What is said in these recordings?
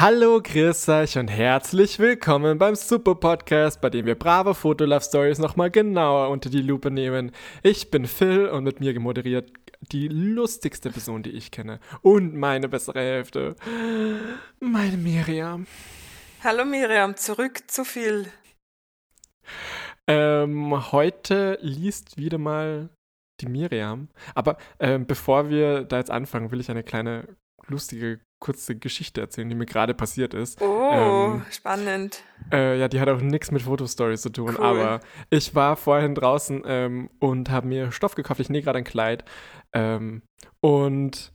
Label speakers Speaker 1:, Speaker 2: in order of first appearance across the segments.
Speaker 1: Hallo, grüß euch und herzlich willkommen beim Super Podcast, bei dem wir brave Fotolove Stories nochmal genauer unter die Lupe nehmen. Ich bin Phil und mit mir gemoderiert die lustigste Person, die ich kenne. Und meine bessere Hälfte, meine Miriam.
Speaker 2: Hallo Miriam, zurück zu Phil.
Speaker 1: Ähm, heute liest wieder mal die Miriam. Aber ähm, bevor wir da jetzt anfangen, will ich eine kleine lustige kurze Geschichte erzählen, die mir gerade passiert ist.
Speaker 2: Oh, ähm, spannend.
Speaker 1: Äh, ja, die hat auch nichts mit Fotostories zu tun, cool. aber ich war vorhin draußen ähm, und habe mir Stoff gekauft. Ich nähe gerade ein Kleid ähm, und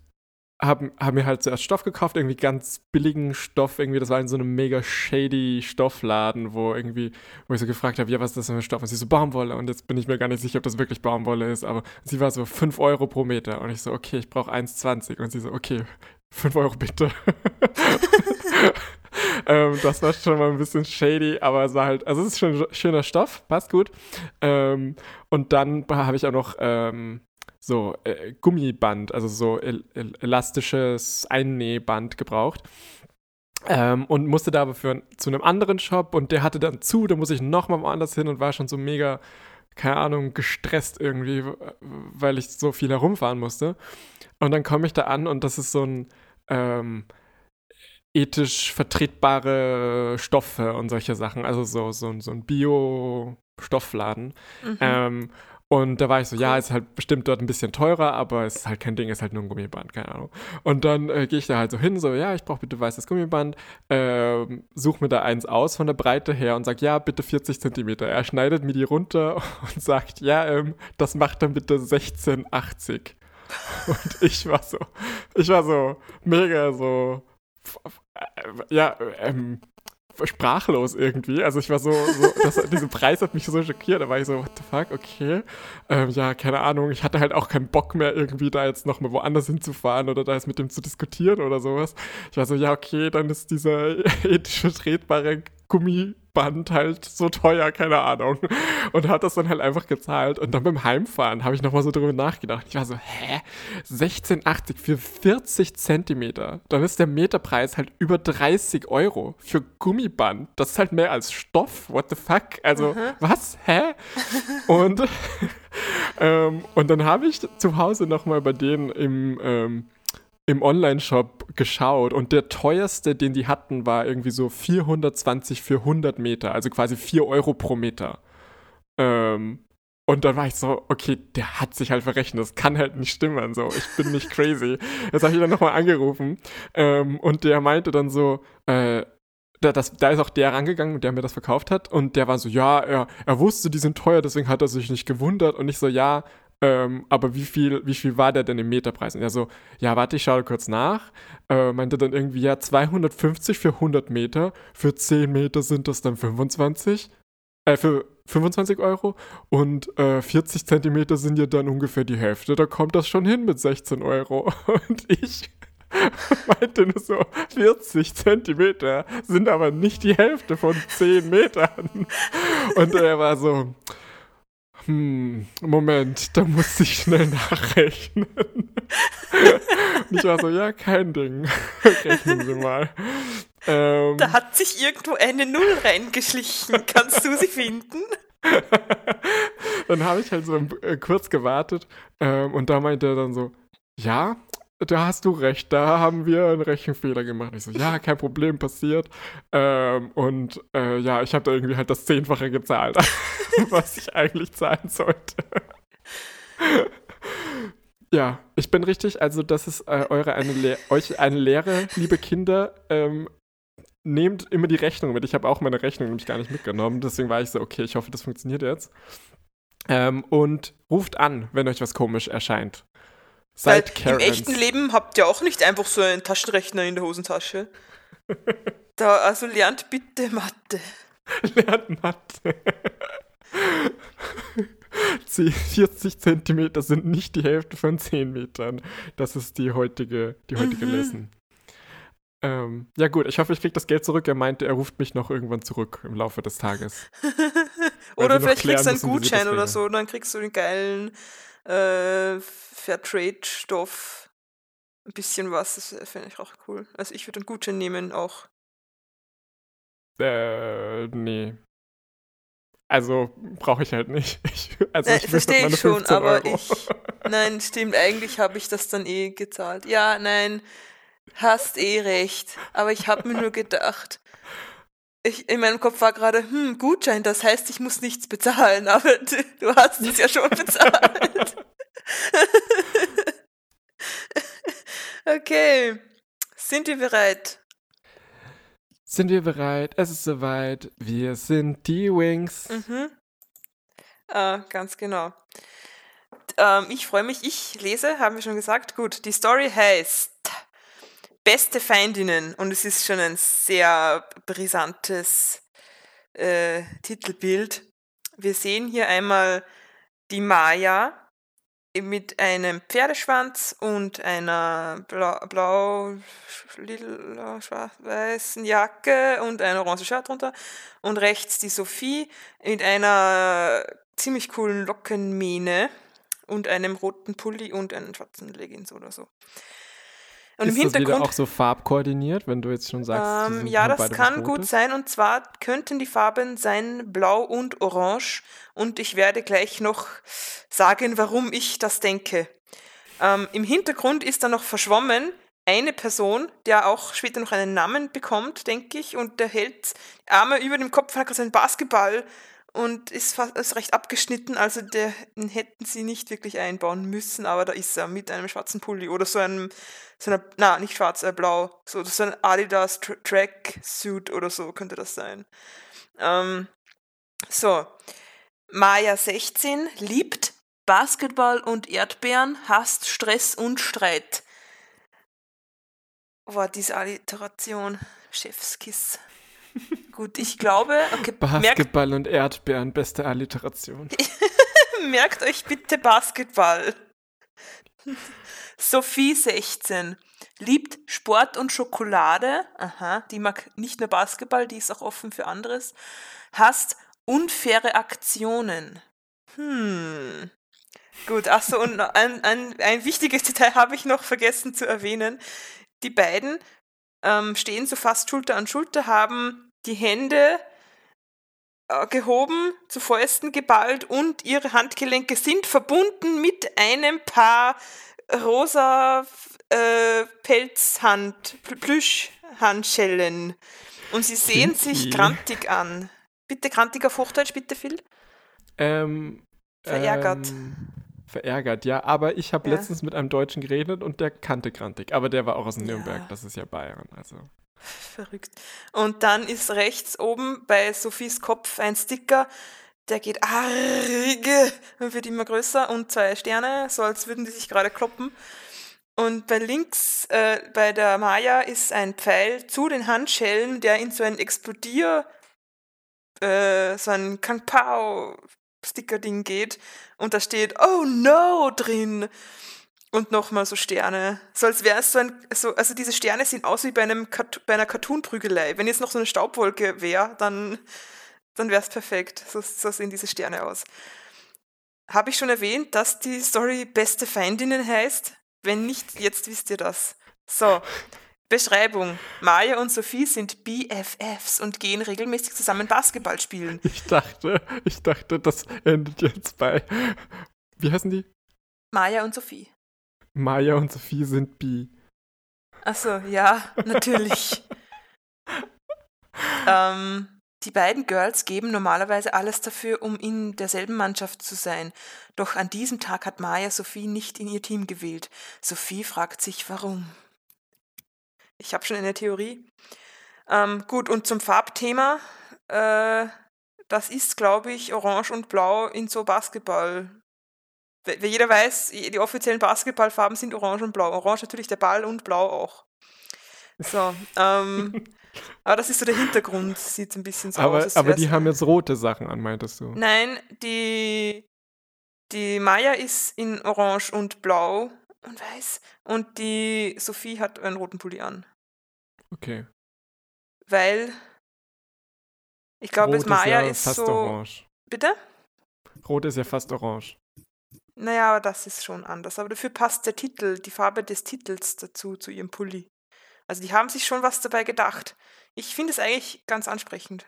Speaker 1: habe hab mir halt zuerst Stoff gekauft, irgendwie ganz billigen Stoff, irgendwie, das war in so einem mega shady Stoffladen, wo irgendwie, wo ich so gefragt habe, ja, was ist das für ein Stoff? Und sie so, Baumwolle. Und jetzt bin ich mir gar nicht sicher, ob das wirklich Baumwolle ist, aber sie war so 5 Euro pro Meter. Und ich so, okay, ich brauche 1,20. Und sie so, okay, 5 Euro bitte. ähm, das war schon mal ein bisschen shady, aber es war halt, also es ist schon schöner Stoff, passt gut. Ähm, und dann habe ich auch noch ähm, so äh, Gummiband, also so el el elastisches Einnähband gebraucht. Ähm, und musste da aber für, zu einem anderen Shop und der hatte dann zu, da muss ich nochmal woanders hin und war schon so mega, keine Ahnung, gestresst irgendwie, weil ich so viel herumfahren musste. Und dann komme ich da an und das ist so ein ähm, ethisch vertretbare Stoffe und solche Sachen. Also so, so, so ein Bio-Stoffladen. Mhm. Ähm, und da war ich so, ja, ist halt bestimmt dort ein bisschen teurer, aber es ist halt kein Ding, ist halt nur ein Gummiband, keine Ahnung. Und dann äh, gehe ich da halt so hin, so, ja, ich brauche bitte weißes Gummiband, äh, suche mir da eins aus von der Breite her und sage, ja, bitte 40 Zentimeter. Er schneidet mir die runter und sagt, ja, ähm, das macht dann bitte 16,80. Und ich war so, ich war so mega so, ja, ähm, sprachlos irgendwie. Also ich war so, so das, dieser Preis hat mich so schockiert. Da war ich so, what the fuck, okay. Ähm, ja, keine Ahnung. Ich hatte halt auch keinen Bock mehr, irgendwie da jetzt nochmal woanders hinzufahren oder da jetzt mit dem zu diskutieren oder sowas. Ich war so, ja, okay, dann ist dieser ethisch vertretbare Gummiband halt so teuer, keine Ahnung. Und hat das dann halt einfach gezahlt. Und dann beim Heimfahren habe ich nochmal so drüber nachgedacht. Ich war so, hä? 16,80 für 40 Zentimeter. Dann ist der Meterpreis halt über 30 Euro für Gummiband. Das ist halt mehr als Stoff. What the fuck? Also, mhm. was? Hä? Und, ähm, und dann habe ich zu Hause nochmal bei denen im, ähm, im Online-Shop geschaut und der teuerste, den die hatten, war irgendwie so 420 für 100 Meter, also quasi 4 Euro pro Meter. Ähm, und dann war ich so, okay, der hat sich halt verrechnet, das kann halt nicht stimmen, so, ich bin nicht crazy. Jetzt habe ich dann nochmal angerufen ähm, und der meinte dann so, äh, da, das, da ist auch der rangegangen, der mir das verkauft hat und der war so, ja, er, er wusste, die sind teuer, deswegen hat er sich nicht gewundert und ich so, ja, ähm, aber wie viel, wie viel war der denn im Meterpreis? Und er so, ja, warte, ich schaue kurz nach. Äh, meinte dann irgendwie, ja, 250 für 100 Meter. Für 10 Meter sind das dann 25. Äh, für 25 Euro. Und äh, 40 Zentimeter sind ja dann ungefähr die Hälfte. Da kommt das schon hin mit 16 Euro. Und ich meinte nur so, 40 Zentimeter sind aber nicht die Hälfte von 10 Metern. Und er war so, hm, Moment, da musste ich schnell nachrechnen. Und ich war so, ja, kein Ding. Rechnen Sie mal.
Speaker 2: Ähm, da hat sich irgendwo eine Null reingeschlichen. Kannst du sie finden?
Speaker 1: dann habe ich halt so äh, kurz gewartet ähm, und da meinte er dann so, ja, da hast du recht, da haben wir einen Rechenfehler gemacht. Ich so, ja, kein Problem, passiert. Ähm, und äh, ja, ich habe da irgendwie halt das Zehnfache gezahlt, was ich eigentlich zahlen sollte. ja, ich bin richtig, also das ist äh, eure eine euch eine Lehre, liebe Kinder. Ähm, nehmt immer die Rechnung mit. Ich habe auch meine Rechnung nämlich gar nicht mitgenommen. Deswegen war ich so, okay, ich hoffe, das funktioniert jetzt. Ähm, und ruft an, wenn euch was komisch erscheint.
Speaker 2: Seid Weil Im echten Leben habt ihr auch nicht einfach so einen Taschenrechner in der Hosentasche. da, also lernt bitte Mathe.
Speaker 1: lernt Mathe. 40 Zentimeter sind nicht die Hälfte von 10 Metern. Das ist die heutige, die heutige mhm. Lesson. Ähm, ja gut, ich hoffe, ich kriege das Geld zurück. Er meinte, er ruft mich noch irgendwann zurück im Laufe des Tages.
Speaker 2: oder vielleicht kriegst du einen Gutschein oder so, dann kriegst du den geilen äh, Fairtrade-Stoff, ein bisschen was, das fände ich auch cool. Also ich würde einen Gutschein nehmen auch.
Speaker 1: Äh, nee. Also brauche ich halt nicht. Ich, also
Speaker 2: ich verstehe ich schon, aber Euro. ich. Nein, stimmt, eigentlich habe ich das dann eh gezahlt. Ja, nein, hast eh recht. Aber ich habe mir nur gedacht, ich, in meinem Kopf war gerade, hm, Gutschein, das heißt, ich muss nichts bezahlen, aber du, hast es ja schon bezahlt. okay, sind wir bereit?
Speaker 1: Sind wir bereit? Es ist soweit. Wir sind die Wings.
Speaker 2: Mhm. Äh, ganz genau. Ähm, ich freue mich. Ich lese, haben wir schon gesagt. Gut, die Story heißt Beste Feindinnen und es ist schon ein sehr brisantes äh, Titelbild. Wir sehen hier einmal die Maya, mit einem Pferdeschwanz und einer blau, blau lila, schwarz-weißen Jacke und ein orange Shirt drunter. Und rechts die Sophie mit einer ziemlich coolen Lockenmähne und einem roten Pulli und einen schwarzen Leggings oder so.
Speaker 1: Und ist im Hintergrund, das wieder auch so farbkoordiniert, wenn du jetzt schon sagst?
Speaker 2: Ähm, ja, das kann gut sein. Und zwar könnten die Farben sein Blau und Orange. Und ich werde gleich noch sagen, warum ich das denke. Ähm, Im Hintergrund ist dann noch verschwommen eine Person, der auch später noch einen Namen bekommt, denke ich. Und der hält Arme über dem Kopf, hat gerade seinen Basketball und ist, fast, ist recht abgeschnitten, also den hätten sie nicht wirklich einbauen müssen, aber da ist er mit einem schwarzen Pulli oder so einem, so einer, na, nicht schwarz, äh, blau, so, so ein Adidas Tra Track Suit oder so könnte das sein. Ähm, so, Maya 16 liebt Basketball und Erdbeeren, hasst Stress und Streit. War diese Alliteration, Chefskiss. Gut, ich glaube. Okay,
Speaker 1: Basketball und Erdbeeren, beste Alliteration.
Speaker 2: merkt euch bitte Basketball. Sophie 16 liebt Sport und Schokolade. Aha, die mag nicht nur Basketball, die ist auch offen für anderes. Hasst unfaire Aktionen. Hm. Gut, achso, und ein, ein, ein wichtiges Detail habe ich noch vergessen zu erwähnen. Die beiden ähm, stehen so fast Schulter an Schulter, haben die Hände äh, gehoben, zu Fäusten geballt und ihre Handgelenke sind verbunden mit einem Paar rosa äh, Pelzhand, Plüschhandschellen. Und sie sehen sich grantig an. Bitte grantig auf Hochdeutsch, bitte Phil.
Speaker 1: Ähm, Verärgert. Ähm, verärgert, ja. Aber ich habe ja. letztens mit einem Deutschen geredet und der kannte Grantig. Aber der war auch aus Nürnberg, ja. das ist ja Bayern. Also.
Speaker 2: Verrückt. Und dann ist rechts oben bei Sophies Kopf ein Sticker, der geht arge und wird immer größer und zwei Sterne, so als würden die sich gerade kloppen. Und bei links, äh, bei der Maya, ist ein Pfeil zu den Handschellen, der in so ein Explodier, äh, so ein Kang Pao Sticker-Ding geht und da steht Oh no drin und nochmal so Sterne. So als wäre es so ein, so, also diese Sterne sehen aus wie bei, einem, bei einer Cartoon-Prügelei. Wenn jetzt noch so eine Staubwolke wäre, dann, dann wäre es perfekt. So, so sehen diese Sterne aus. Habe ich schon erwähnt, dass die Story Beste Feindinnen heißt? Wenn nicht, jetzt wisst ihr das. So, Beschreibung. Maya und Sophie sind BFFs und gehen regelmäßig zusammen Basketball spielen.
Speaker 1: Ich dachte, ich dachte, das endet jetzt bei. Wie heißen die?
Speaker 2: Maya und Sophie.
Speaker 1: Maya und Sophie sind bi.
Speaker 2: Achso, ja, natürlich. ähm, die beiden Girls geben normalerweise alles dafür, um in derselben Mannschaft zu sein. Doch an diesem Tag hat Maya Sophie nicht in ihr Team gewählt. Sophie fragt sich, warum. Ich habe schon eine Theorie. Ähm, gut, und zum Farbthema. Äh, das ist, glaube ich, Orange und Blau in so Basketball. Weil jeder weiß, die offiziellen Basketballfarben sind Orange und Blau. Orange natürlich der Ball und Blau auch. So, ähm, aber das ist so der Hintergrund, sieht ein bisschen so
Speaker 1: aber,
Speaker 2: aus.
Speaker 1: Aber die haben jetzt rote Sachen an, meintest du?
Speaker 2: Nein, die, die Maya ist in Orange und Blau und weiß. Und die Sophie hat einen roten Pulli an.
Speaker 1: Okay.
Speaker 2: Weil ich glaube, Maya ist, ja ist fast so.
Speaker 1: Orange.
Speaker 2: Bitte?
Speaker 1: Rot ist ja fast orange.
Speaker 2: Naja, aber das ist schon anders. Aber dafür passt der Titel, die Farbe des Titels dazu, zu ihrem Pulli. Also die haben sich schon was dabei gedacht. Ich finde es eigentlich ganz ansprechend.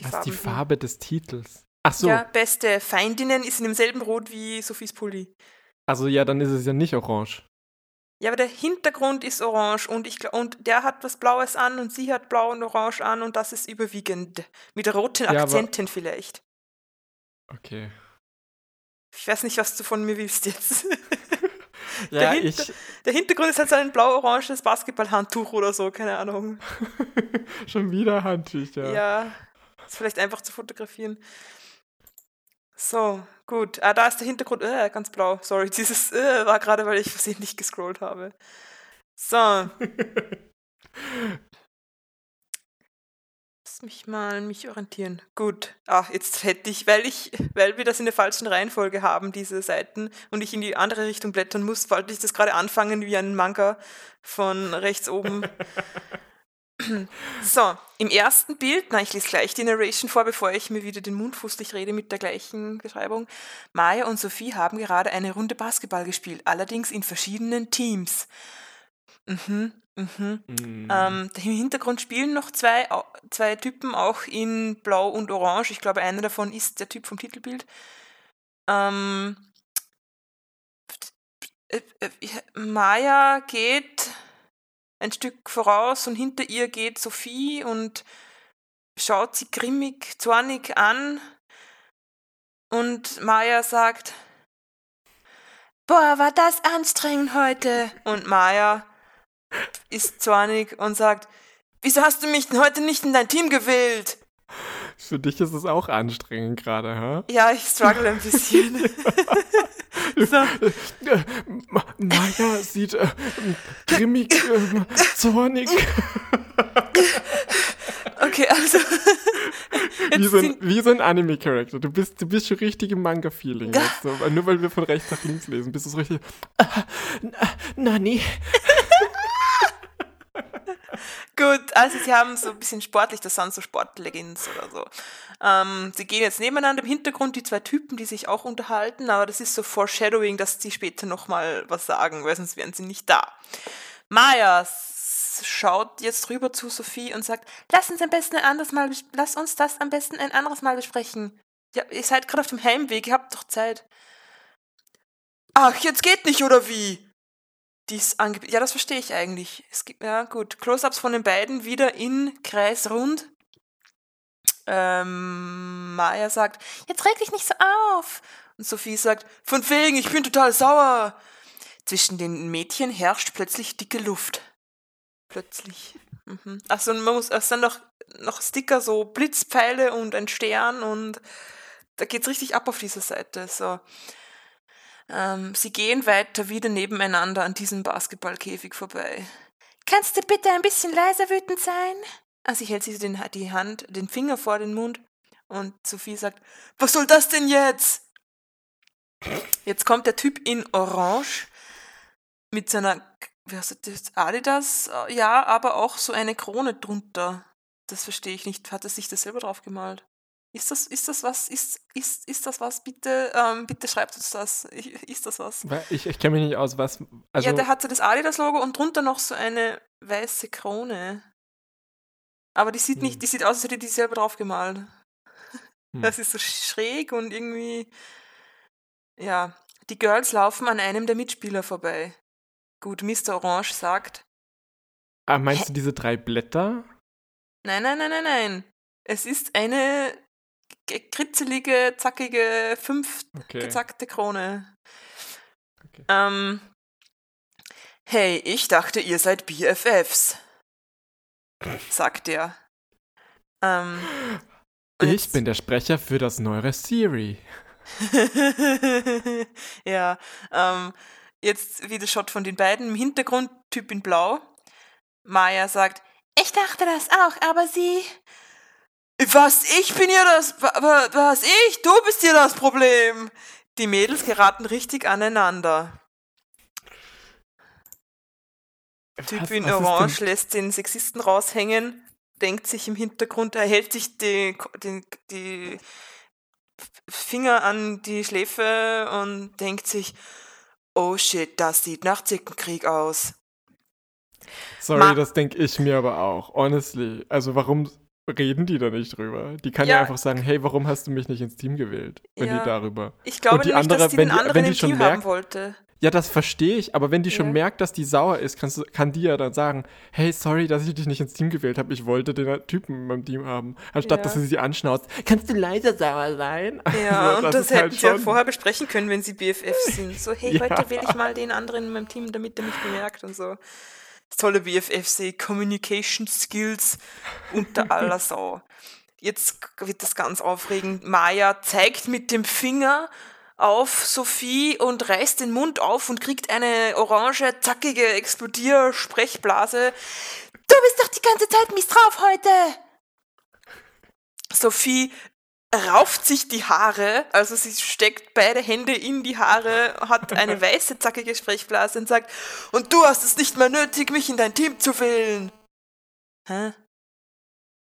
Speaker 1: Die Was ist die Farbe des Titels? Ach so.
Speaker 2: Ja, beste Feindinnen ist in demselben Rot wie Sophies Pulli.
Speaker 1: Also ja, dann ist es ja nicht orange.
Speaker 2: Ja, aber der Hintergrund ist orange und, ich, und der hat was Blaues an und sie hat blau und orange an und das ist überwiegend. Mit roten ja, Akzenten vielleicht.
Speaker 1: Okay.
Speaker 2: Ich weiß nicht, was du von mir willst jetzt.
Speaker 1: ja, der, Hinter ich...
Speaker 2: der Hintergrund ist halt so ein blau-oranges Basketballhandtuch oder so, keine Ahnung.
Speaker 1: Schon wieder Handtuch, ja.
Speaker 2: Ja, ist vielleicht einfach zu fotografieren. So, gut. Ah, da ist der Hintergrund äh, ganz blau. Sorry, dieses äh, war gerade, weil ich versehentlich gescrollt habe. So. Lass mich mal mich orientieren. Gut. Ah, jetzt hätte ich, weil ich, weil wir das in der falschen Reihenfolge haben, diese Seiten, und ich in die andere Richtung blättern muss, wollte ich das gerade anfangen wie ein Manga von rechts oben. So, im ersten Bild, na, ich lese gleich die Narration vor, bevor ich mir wieder den Mund fußlich rede mit der gleichen Beschreibung. Maya und Sophie haben gerade eine Runde Basketball gespielt, allerdings in verschiedenen Teams. Mhm, mhm. Mm. Ähm, Im Hintergrund spielen noch zwei, zwei Typen, auch in Blau und Orange. Ich glaube, einer davon ist der Typ vom Titelbild. Ähm, äh, äh, Maya geht ein Stück voraus und hinter ihr geht Sophie und schaut sie grimmig, zornig an. Und Maya sagt, Boah, war das anstrengend heute. Und Maya ist zornig und sagt, Wieso hast du mich heute nicht in dein Team gewählt?
Speaker 1: Für dich ist es auch anstrengend gerade, hä?
Speaker 2: Ja, ich struggle ein bisschen.
Speaker 1: So. Maya sieht äh, grimmig, äh, zornig.
Speaker 2: Okay, also.
Speaker 1: Wie so, ein, wie so ein Anime-Charakter. Du bist, du bist schon richtig im Manga-Feeling jetzt. So. Nur weil wir von rechts nach links lesen, bist du so richtig. Nani.
Speaker 2: Gut, also sie haben so ein bisschen sportlich, das sind so Sportlegends oder so. Ähm, sie gehen jetzt nebeneinander im Hintergrund, die zwei Typen, die sich auch unterhalten, aber das ist so Foreshadowing, dass sie später nochmal was sagen, weil sonst wären sie nicht da. Maya schaut jetzt rüber zu Sophie und sagt, lass uns am besten ein anderes Mal, lass uns das am besten ein anderes Mal besprechen. Ja, ihr seid gerade auf dem Heimweg, ihr habt doch Zeit. Ach, jetzt geht nicht, oder wie? Dies ja, das verstehe ich eigentlich. Es gibt, ja, gut. Close-ups von den beiden wieder in Kreis rund. Ähm, Maya sagt, jetzt reg dich nicht so auf. Und Sophie sagt, von wegen, ich bin total sauer. Zwischen den Mädchen herrscht plötzlich dicke Luft. Plötzlich. Mhm. Achso, man muss, es sind noch, noch Sticker, so Blitzpfeile und ein Stern und da geht's richtig ab auf dieser Seite. So. Ähm, sie gehen weiter wieder nebeneinander an diesem Basketballkäfig vorbei. Kannst du bitte ein bisschen leiser wütend sein? Also ich hält sie den, die Hand, den Finger vor den Mund und Sophie sagt, was soll das denn jetzt? Jetzt kommt der Typ in Orange mit seiner, wie heißt das, Adidas, ja, aber auch so eine Krone drunter. Das verstehe ich nicht. Hat er sich das selber drauf gemalt? Ist das, ist das was? Ist, ist, ist das was? Bitte, ähm, bitte schreibt uns das. Ist das was?
Speaker 1: Ich, ich kenne mich nicht aus, was.
Speaker 2: Also ja, der hat so das Adidas-Logo und drunter noch so eine weiße Krone. Aber die sieht nicht, hm. die sieht aus, als hätte die selber drauf gemalt. Hm. Das ist so schräg und irgendwie. Ja. Die Girls laufen an einem der Mitspieler vorbei. Gut, Mr. Orange sagt.
Speaker 1: Ah, meinst Hä? du diese drei Blätter?
Speaker 2: Nein, nein, nein, nein, nein. Es ist eine kritzelige, zackige, fünf okay. gezackte Krone. Okay. Ähm, hey, ich dachte, ihr seid BFFs sagt er. Ähm,
Speaker 1: ich bin der Sprecher für das neue Siri.
Speaker 2: ja, ähm, jetzt wieder Shot von den beiden. Im Hintergrund Typ in Blau. Maya sagt, ich dachte das auch, aber sie. Was, ich bin ja das. Was, ich? Du bist hier das Problem. Die Mädels geraten richtig aneinander. Typ in Orange lässt den Sexisten raushängen, denkt sich im Hintergrund, er hält sich die, die, die Finger an die Schläfe und denkt sich, oh shit, das sieht nach Zickenkrieg aus.
Speaker 1: Sorry,
Speaker 2: Ma-
Speaker 1: das denke ich mir aber auch. Honestly. Also warum reden die da nicht drüber? Die kann ja,
Speaker 2: Ja.
Speaker 1: einfach sagen, hey, warum hast du mich nicht ins Team gewählt? Wenn
Speaker 2: Ja.
Speaker 1: die darüber.
Speaker 2: Ich glaube
Speaker 1: die
Speaker 2: nämlich, dass
Speaker 1: andere-
Speaker 2: die
Speaker 1: wenn
Speaker 2: den
Speaker 1: die-
Speaker 2: anderen
Speaker 1: wenn die
Speaker 2: im
Speaker 1: schon
Speaker 2: Team
Speaker 1: merkt-
Speaker 2: haben wollte.
Speaker 1: Ja, das verstehe ich, aber wenn die schon
Speaker 2: Ja.
Speaker 1: merkt, dass die sauer ist, kannst du, kann die ja dann sagen, hey, sorry, dass ich dich nicht ins Team gewählt habe. Ich wollte den Typen in meinem Team haben. Anstatt,
Speaker 2: Ja.
Speaker 1: dass sie sie anschnauzt. Kannst du leiser sauer sein?
Speaker 2: Ja,
Speaker 1: Also,
Speaker 2: und das hätten
Speaker 1: halt
Speaker 2: sie ja vorher besprechen können, wenn sie BFFs sind. So, hey,
Speaker 1: Ja.
Speaker 2: heute wähle ich mal den anderen in meinem Team, damit er mich bemerkt und so. Das tolle BFFs, eh, Communication Skills unter aller Sau. Jetzt wird das ganz aufregend. Maya zeigt mit dem Finger auf Sophie und reißt den Mund auf und kriegt eine orange, zackige Explodier-Sprechblase. Du bist doch die ganze Zeit mies drauf heute! Sophie rauft sich die Haare, also sie steckt beide Hände in die Haare, hat eine weiße, zackige Sprechblase und sagt, und du hast es nicht mehr nötig, mich in dein Team zu wählen. Hä?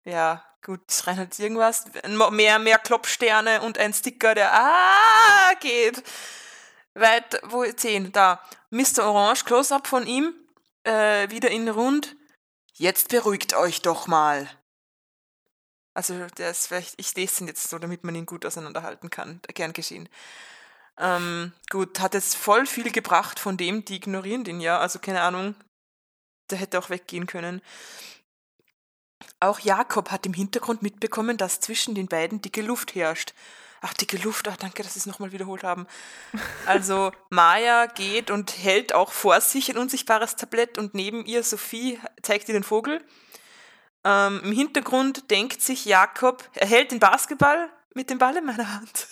Speaker 2: Ja, gut, es rein halt irgendwas. Mehr, mehr Kloppsterne und ein Sticker, der ah geht. Weit, wo, 10, da. Mr. Orange, Close-Up von ihm, äh, wieder in rund. Jetzt beruhigt euch doch mal. Also, der ist vielleicht, ich lese ihn jetzt so, damit man ihn gut auseinanderhalten kann. Gern geschehen. Ähm, gut, hat jetzt voll viel gebracht von dem, die ignorieren den ja. Also, keine Ahnung, der hätte auch weggehen können. Auch Jakob hat im Hintergrund mitbekommen, dass zwischen den beiden dicke Luft herrscht. Ach, dicke Luft, ach, danke, dass Sie es nochmal wiederholt haben. Also, Maya geht und hält auch vor sich ein unsichtbares Tablett und neben ihr Sophie zeigt ihr den Vogel. Ähm, Im Hintergrund denkt sich Jakob, er hält den Basketball mit dem Ball in meiner Hand.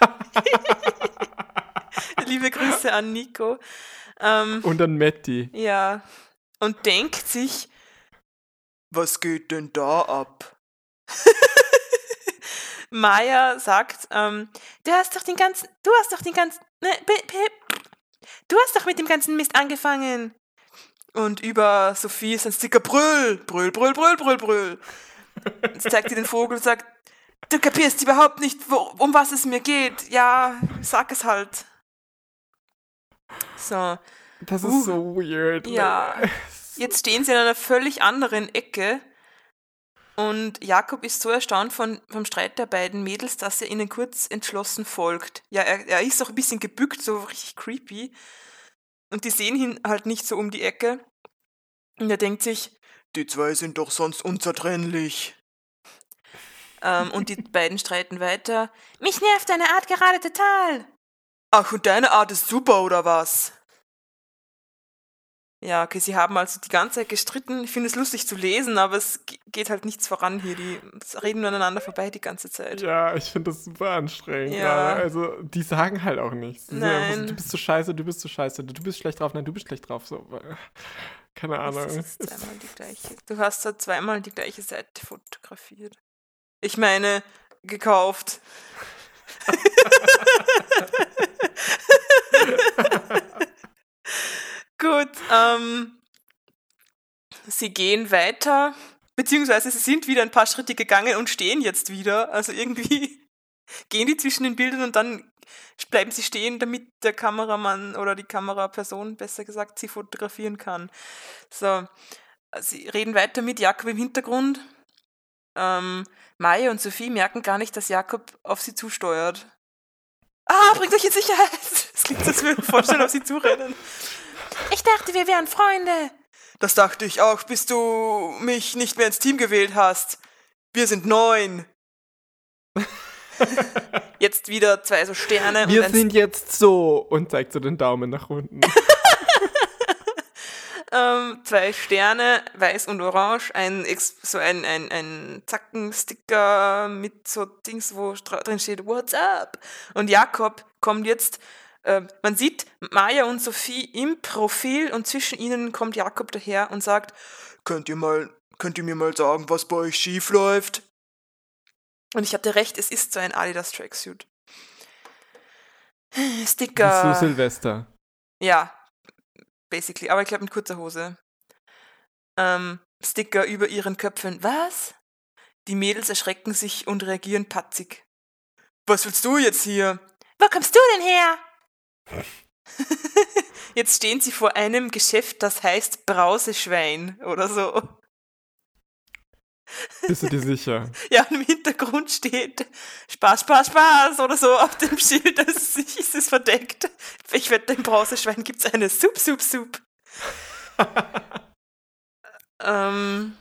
Speaker 2: Liebe Grüße an Nico. Ähm,
Speaker 1: Und dann Matti.
Speaker 2: ja. Und denkt sich, was geht denn da ab? Maya sagt, ähm, du hast doch den ganzen, du hast doch den ganzen, ne, du hast doch mit dem ganzen Mist angefangen. Und über Sophie ist ein Sticker Brüll, Brüll, Brüll, Brüll, Brüll, Brüll. Jetzt zeigt sie den Vogel und sagt, du kapierst überhaupt nicht, wo, um was es mir geht. Ja, sag es halt. So.
Speaker 1: Das ist
Speaker 2: Uh.
Speaker 1: so weird.
Speaker 2: Ja. Jetzt stehen sie in einer völlig anderen Ecke und Jakob ist so erstaunt von, vom Streit der beiden Mädels, dass er ihnen kurz entschlossen folgt. Ja, er, er ist auch ein bisschen gebückt, so richtig creepy. Und die sehen ihn halt nicht so um die Ecke. Und er denkt sich, die zwei sind doch sonst unzertrennlich. Ähm, und die beiden streiten weiter. Mich nervt deine Art gerade total. Ach, und deine Art ist super, oder was? Ja, okay, sie haben also die ganze Zeit gestritten. Ich finde es lustig zu lesen, aber es ge- geht halt nichts voran hier. Die reden nur aneinander vorbei die ganze Zeit.
Speaker 1: Ja, ich finde das super anstrengend.
Speaker 2: Ja.
Speaker 1: Also, die sagen halt auch nichts. Einfach so,
Speaker 2: Nein.
Speaker 1: du bist so scheiße, du bist so scheiße, du bist schlecht drauf, nein, du bist schlecht drauf. So, keine
Speaker 2: Das
Speaker 1: Ahnung.
Speaker 2: ist zweimal die gleiche. Du hast da zweimal die gleiche Seite fotografiert. Ich meine, gekauft. Gut, ähm, sie gehen weiter, beziehungsweise sie sind wieder ein paar Schritte gegangen und stehen jetzt wieder. Also irgendwie gehen die zwischen den Bildern und dann bleiben sie stehen, damit der Kameramann oder die Kameraperson, besser gesagt, sie fotografieren kann. So, sie reden weiter mit Jakob im Hintergrund. Ähm, Maya und Sophie merken gar nicht, dass Jakob auf sie zusteuert. Ah, bringt euch in Sicherheit! Es klingt, als würden vorstellen, auf sie zurennen. Ich dachte, wir wären Freunde. Das dachte ich auch, bis du mich nicht mehr ins Team gewählt hast. Wir sind neun. Jetzt wieder zwei so Sterne
Speaker 1: Wir sind jetzt so und zeigt so den Daumen nach unten.
Speaker 2: ähm, zwei Sterne, weiß und orange, ein Ex so ein, ein, ein Zackensticker mit so Dings, wo drin steht What's up? Und Jakob kommt jetzt, ähm, man sieht Maya und Sophie im Profil und zwischen ihnen kommt Jakob daher und sagt, könnt ihr mal, könnt ihr mir mal sagen, was bei euch schief läuft? Und ich hatte recht, es ist so ein Adidas Tracksuit. Sticker.
Speaker 1: Zu Silvester.
Speaker 2: Ja, basically. Aber ich glaube mit kurzer Hose. Ähm, Sticker über ihren Köpfen. Was? Die Mädels erschrecken sich und reagieren patzig. Was willst du jetzt hier? Wo kommst du denn her? jetzt stehen sie vor einem Geschäft, das heißt Brauseschwein oder so.
Speaker 1: Bist du dir sicher?
Speaker 2: Ja, und im Hintergrund steht Spaß, Spaß, Spaß oder so auf dem Schild, das ist es verdeckt. Ich wette, im Brauseschwein gibt es eine Sup, Sup, Sup. ähm,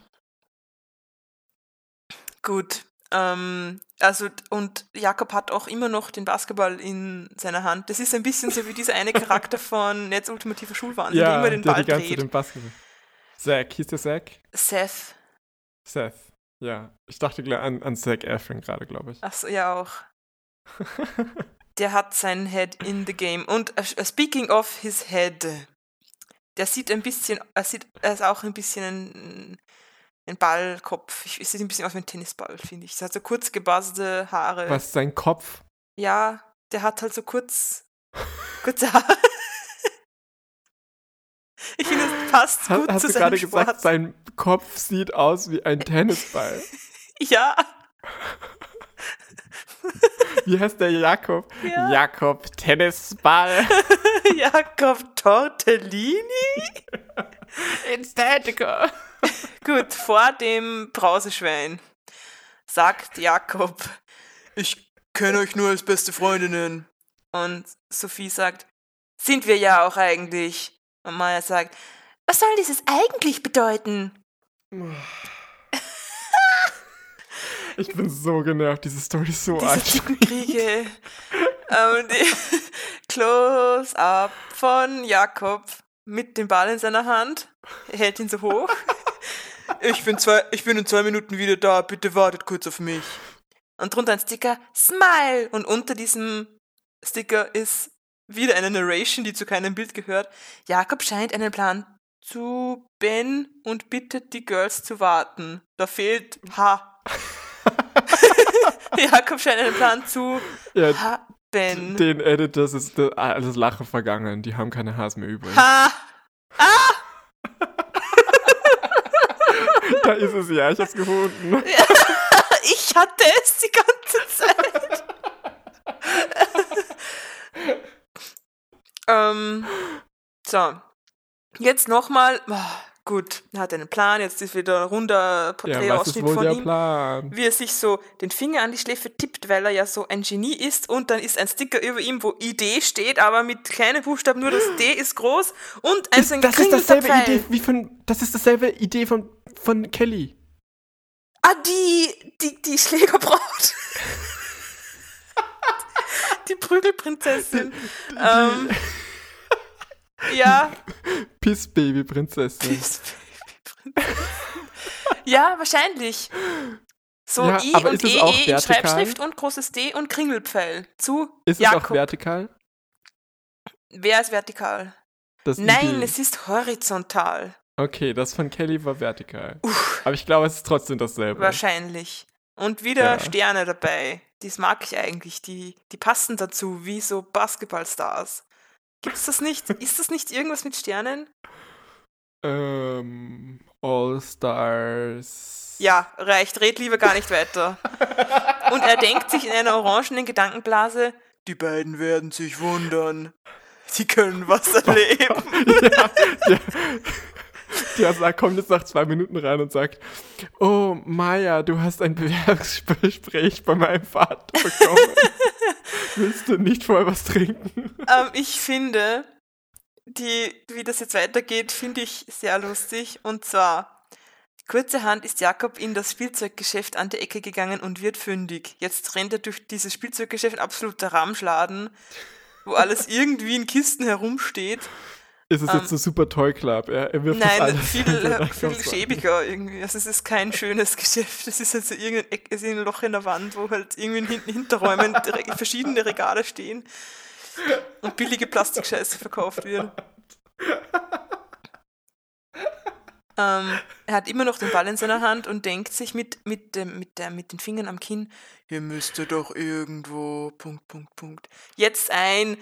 Speaker 2: gut. Ähm, also, und Jakob hat auch immer noch den Basketball in seiner Hand. Das ist ein bisschen so wie dieser eine Charakter von Netz Ultimativer Schulwahnsinn,
Speaker 1: ja,
Speaker 2: der immer den
Speaker 1: der
Speaker 2: Ball
Speaker 1: die ganze
Speaker 2: dreht.
Speaker 1: den Basketball. Zack, hieß der Zack?
Speaker 2: Seth.
Speaker 1: Seth. Ja, ich dachte gleich an, an Zack Efron gerade, glaube ich.
Speaker 2: Achso, ja auch. Der hat sein Head in the game. Und äh, speaking of his head, der sieht ein bisschen, er sieht, er ist auch ein bisschen ein, Ballkopf. Ich, es sieht ein bisschen aus wie ein Tennisball, finde ich. Er hat so kurz gebasste Haare.
Speaker 1: Was, sein Kopf?
Speaker 2: Ja, der hat halt so kurz, kurze Haare. Ich finde, es passt
Speaker 1: Hast,
Speaker 2: gut
Speaker 1: hast
Speaker 2: zu
Speaker 1: du
Speaker 2: seinem
Speaker 1: gerade
Speaker 2: Sport.
Speaker 1: gesagt, sein Kopf sieht aus wie ein Tennisball?
Speaker 2: Ja,
Speaker 1: Wie heißt der Jakob?
Speaker 2: Ja.
Speaker 1: Jakob Tennisball.
Speaker 2: Jakob Tortellini.
Speaker 1: Instatico.
Speaker 2: Gut, vor dem Brauseschwein sagt Jakob, ich kenne euch nur als beste Freundinnen. Und Sophie sagt, sind wir ja auch eigentlich. Und Maya sagt, was soll dieses eigentlich bedeuten?
Speaker 1: Ich bin so genervt, diese Story ist so
Speaker 2: Diese
Speaker 1: alt.
Speaker 2: Zickenkriege. ähm, die Close-up von Jakob mit dem Ball in seiner Hand. Er hält ihn so hoch. Ich bin, zwei, ich bin in zwei Minuten wieder da, bitte wartet kurz auf mich. Und drunter ein Sticker, Smile! Und unter diesem Sticker ist wieder eine Narration, die zu keinem Bild gehört. Jakob scheint einen Plan zu Ben und bittet die Girls zu warten. Da fehlt H. Jakob scheint einen Plan zu
Speaker 1: Ja,
Speaker 2: haben.
Speaker 1: den Editors ist das, alles Lachen vergangen. Die haben keine Haars mehr übrig.
Speaker 2: Ha!
Speaker 1: Da ist es ja, ich hab's gefunden.
Speaker 2: Ich hatte es die ganze Zeit. ähm, so. Jetzt nochmal. Gut, er hat einen Plan. Jetzt ist wieder ein runder
Speaker 1: Ja,
Speaker 2: Porträtausschnitt
Speaker 1: wohl
Speaker 2: von ihm.
Speaker 1: Plan?
Speaker 2: Wie er sich so den Finger an die Schläfe tippt, weil er ja so ein Genie ist. Und dann ist ein Sticker über ihm, wo Idee steht, aber mit kleinen Buchstaben. Nur das D ist groß. Und ein
Speaker 1: Ist,
Speaker 2: so ein
Speaker 1: das ist dasselbe
Speaker 2: Pfeil.
Speaker 1: Idee wie von. Das ist dasselbe Idee von, von Kelly.
Speaker 2: Ah, die, die, die Schlägerbraut. die Prügelprinzessin. ähm, ja,
Speaker 1: Piss Baby Prinzessin.
Speaker 2: Peace Baby Prinzessin. ja, wahrscheinlich. So
Speaker 1: Ja,
Speaker 2: I und EE
Speaker 1: auch
Speaker 2: in
Speaker 1: vertikal?
Speaker 2: Schreibschrift und großes D und Kringelpfeil. Zu
Speaker 1: Ist es auch
Speaker 2: Jakob.
Speaker 1: vertikal?
Speaker 2: Wer ist vertikal?
Speaker 1: Das
Speaker 2: Nein,
Speaker 1: Idee.
Speaker 2: es ist horizontal.
Speaker 1: Okay, das von Kelly war vertikal. Aber ich glaube, es ist trotzdem dasselbe.
Speaker 2: Wahrscheinlich. Und wieder
Speaker 1: Ja.
Speaker 2: Sterne dabei. Das mag ich eigentlich. Die, die passen dazu, wie so Basketballstars. Gibt's das nicht? Ist das nicht irgendwas mit Sternen?
Speaker 1: Ähm, All Stars.
Speaker 2: Ja, reicht. Red lieber gar nicht weiter. Und er denkt sich in einer orangenen Gedankenblase, die beiden werden sich wundern. Sie können was erleben.
Speaker 1: ja, der, der sagt, kommt jetzt nach zwei Minuten rein und sagt, oh Maya, du hast ein Bewerbungsgespräch bei meinem Vater bekommen. Willst du nicht vorher was trinken?
Speaker 2: ähm, ich finde, die, wie das jetzt weitergeht, finde ich sehr lustig. Und zwar, kurzerhand ist Jakob in das Spielzeuggeschäft an der Ecke gegangen und wird fündig. Jetzt rennt er durch dieses Spielzeuggeschäft, absoluter Ramschladen, wo alles irgendwie in Kisten herumsteht.
Speaker 1: Ist es
Speaker 2: Ähm,
Speaker 1: jetzt so super Toy Club? Er, er wirft
Speaker 2: Nein, viel, viel schäbiger irgendwie. Also es ist kein schönes Geschäft. Es ist also irgendein, Eck, ist ein Loch in der Wand, wo halt irgendwie in Hinterräumen verschiedene Regale stehen und billige Plastikscheiße verkauft wird. Ähm, er hat immer noch den Ball in seiner Hand und denkt sich mit, mit, dem, mit, der, mit den Fingern am Kinn, hier müsste doch irgendwo, Punkt, Punkt, Punkt. Jetzt ein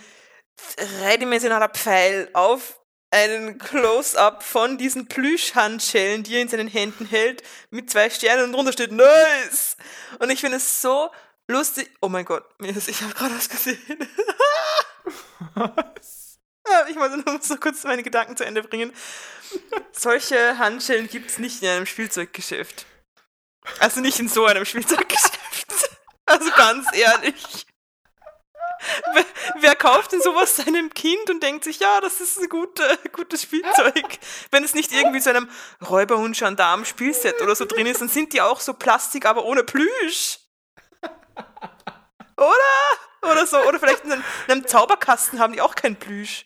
Speaker 2: dreidimensionaler Pfeil auf einen Close-up von diesen Plüschhandschellen, die er in seinen Händen hält, mit zwei Sternen und drunter steht Nice! Und ich finde es so lustig. Oh mein Gott, mir ist- ich habe gerade was gesehen. Ich wollte nur so kurz meine Gedanken zu Ende bringen. Solche Handschellen gibt es nicht in einem Spielzeuggeschäft. Also nicht in so einem Spielzeuggeschäft. Also ganz ehrlich. Wer, wer, kauft denn sowas seinem Kind und denkt sich, ja, das ist ein gute, gutes Spielzeug? Wenn es nicht irgendwie zu einem Räuberhund Gendarm Spielset oder so drin ist, dann sind die auch so Plastik, aber ohne Plüsch. Oder? Oder so. Oder vielleicht in einem, in einem Zauberkasten haben die auch kein Plüsch.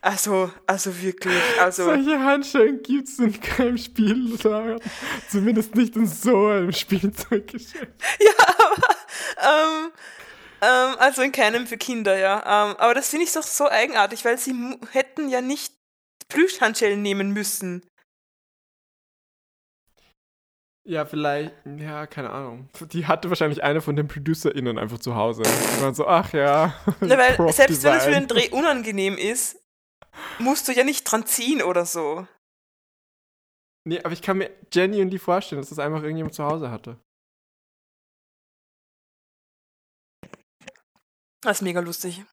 Speaker 2: Also, also wirklich, also.
Speaker 1: Solche Handschellen gibt es in keinem Spielladen. Zumindest nicht in so einem Spielzeuggeschäft.
Speaker 2: Ja, aber, ähm, ähm, also in keinem für Kinder, ja. Ähm, aber das finde ich doch so eigenartig, weil sie hätten ja nicht Plüschhandschellen nehmen müssen.
Speaker 1: Ja, vielleicht, ja, keine Ahnung. Die hatte wahrscheinlich eine von den ProducerInnen einfach zu Hause. Die waren so, ach ja.
Speaker 2: Na, weil selbst wenn es für den Dreh unangenehm ist, musst du ja nicht dran ziehen oder so.
Speaker 1: Nee, aber ich kann mir genuinely vorstellen, dass das einfach irgendjemand zu Hause hatte.
Speaker 2: Das ist mega lustig.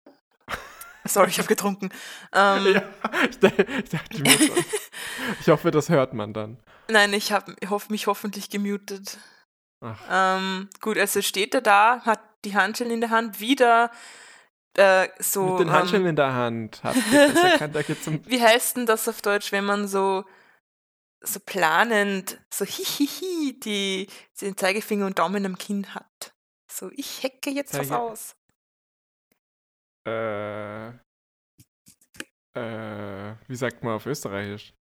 Speaker 2: Sorry, ich habe getrunken. Ähm,
Speaker 1: ja, ich, dachte mir schon. Ich hoffe, das hört man dann.
Speaker 2: Nein, ich habe hoff, mich hoffentlich gemutet. Ähm, gut, also steht er da, hat die Handschellen in der Hand, wieder äh, so.
Speaker 1: Mit den Handschellen
Speaker 2: ähm,
Speaker 1: in der Hand. Erkannt?
Speaker 2: Wie heißt denn das auf Deutsch, wenn man so so planend, so hihihi, die, den Zeigefinger und Daumen am Kinn hat? So, ich hecke jetzt Zeige. was aus.
Speaker 1: Äh, äh, wie sagt man auf Österreichisch?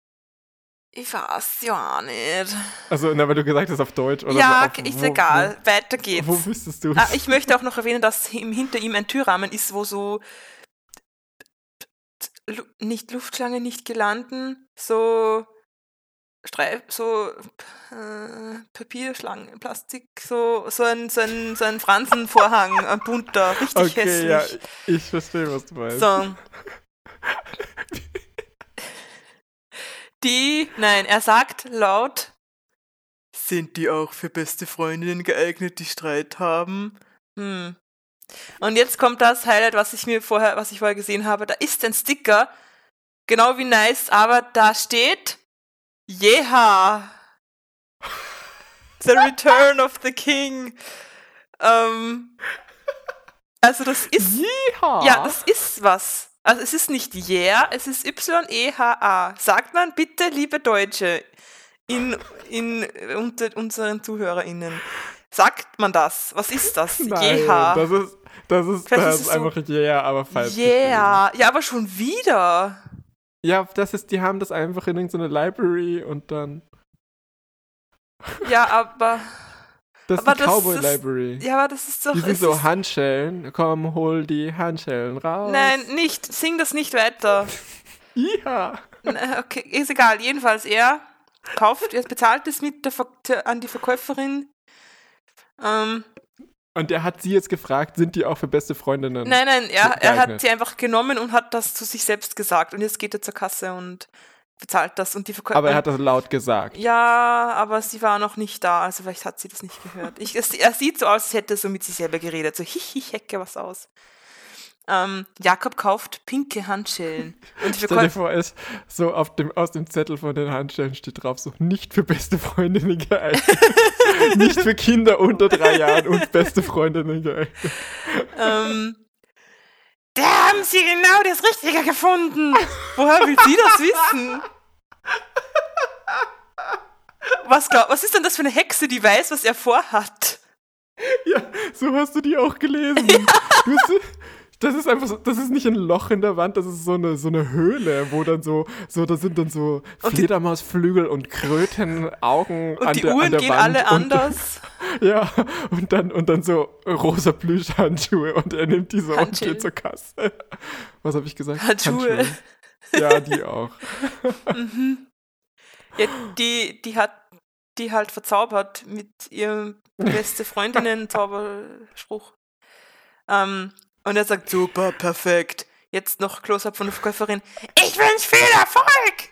Speaker 2: Ich weiß ja nicht.
Speaker 1: Also, na, weil du gesagt hast auf Deutsch oder
Speaker 2: Ja,
Speaker 1: so
Speaker 2: auf, ist wo, egal. Wo, Weiter geht's.
Speaker 1: Wo wüsstest du
Speaker 2: ah, Ich möchte auch noch erwähnen, dass hinter ihm ein Türrahmen ist, wo so nicht Luftschlange, nicht gelanden, so Streif, so äh, Papierschlangen, Plastik, so, so ein, so ein, so ein Fransenvorhang, ein bunter, richtig
Speaker 1: okay,
Speaker 2: hässlich.
Speaker 1: Ja, ich verstehe, was du meinst.
Speaker 2: So. Die, nein, er sagt laut, sind die auch für beste Freundinnen geeignet, die Streit haben? Hm. Und jetzt kommt das Highlight, was ich mir vorher, was ich vorher gesehen habe. Da ist ein Sticker, genau wie nice, aber da steht Yeah! The Return of the King. Ähm, also das ist.
Speaker 1: Yeehaw.
Speaker 2: Ja, das ist was. Also es ist nicht Yeah, es ist Y-E-H-A. Sagt man bitte, liebe Deutsche, in, in, unter unseren ZuhörerInnen. Sagt man das? Was ist das?
Speaker 1: Nein,
Speaker 2: Jeha.
Speaker 1: Das ist, das ist, das ist, ist einfach so, Yeah, aber falsch.
Speaker 2: Yeah. Ja, aber schon wieder.
Speaker 1: Ja, das ist, die haben das einfach in irgendeine Library und dann.
Speaker 2: Ja, aber.
Speaker 1: Das
Speaker 2: aber
Speaker 1: ist die Cowboy ist, Library.
Speaker 2: Ja, aber das ist doch.
Speaker 1: Die sind so Handschellen. Komm, hol die Handschellen raus.
Speaker 2: Nein, nicht. Sing das nicht weiter.
Speaker 1: ja.
Speaker 2: Okay, ist egal. Jedenfalls, er kauft, er bezahlt es mit der, an die Verkäuferin. Ähm,
Speaker 1: und er hat sie jetzt gefragt, sind die auch für beste Freundinnen?
Speaker 2: Nein, nein, er, er hat sie einfach genommen und hat das zu sich selbst gesagt. Und jetzt geht er zur Kasse und bezahlt das und die Verkäuferin.
Speaker 1: Aber er hat das laut gesagt.
Speaker 2: Ja, aber sie war noch nicht da, also vielleicht hat sie das nicht gehört. Ich, es, er sieht so aus, als hätte er so mit sich selber geredet, so hihi, hecke was aus. Ähm, Jakob kauft pinke Handschellen.
Speaker 1: Und Stell dir vor, es so auf dem, aus dem Zettel von den Handschellen steht drauf, so nicht für beste Freundinnen geeignet. nicht für Kinder unter drei Jahren und beste Freundinnen geeignet.
Speaker 2: Ähm, da haben sie genau das Richtige gefunden. Woher will sie das wissen? Was, glaub, was ist denn das für eine Hexe, die weiß, was er vorhat?
Speaker 1: Ja, so hast du die auch gelesen. Ja. Du hast, das ist einfach so, das ist nicht ein Loch in der Wand, das ist so eine, so eine Höhle, wo dann so, so, da sind dann so Fledermausflügel und Krötenaugen
Speaker 2: und
Speaker 1: an
Speaker 2: die
Speaker 1: der,
Speaker 2: Uhren
Speaker 1: an der
Speaker 2: gehen
Speaker 1: Wand.
Speaker 2: alle anders.
Speaker 1: ja, und dann, und dann so rosa Plüschhandschuhe und er nimmt die so und geht zur Kasse. Was habe ich gesagt?
Speaker 2: Handschuhe. Handschuhe.
Speaker 1: Ja, die auch.
Speaker 2: mhm. Ja, die, die hat die halt verzaubert mit ihrem beste Freundinnen-Zauberspruch. Ähm, und er sagt, super, perfekt. Jetzt noch Close-Up von der Verkäuferin. Ich wünsche viel Erfolg!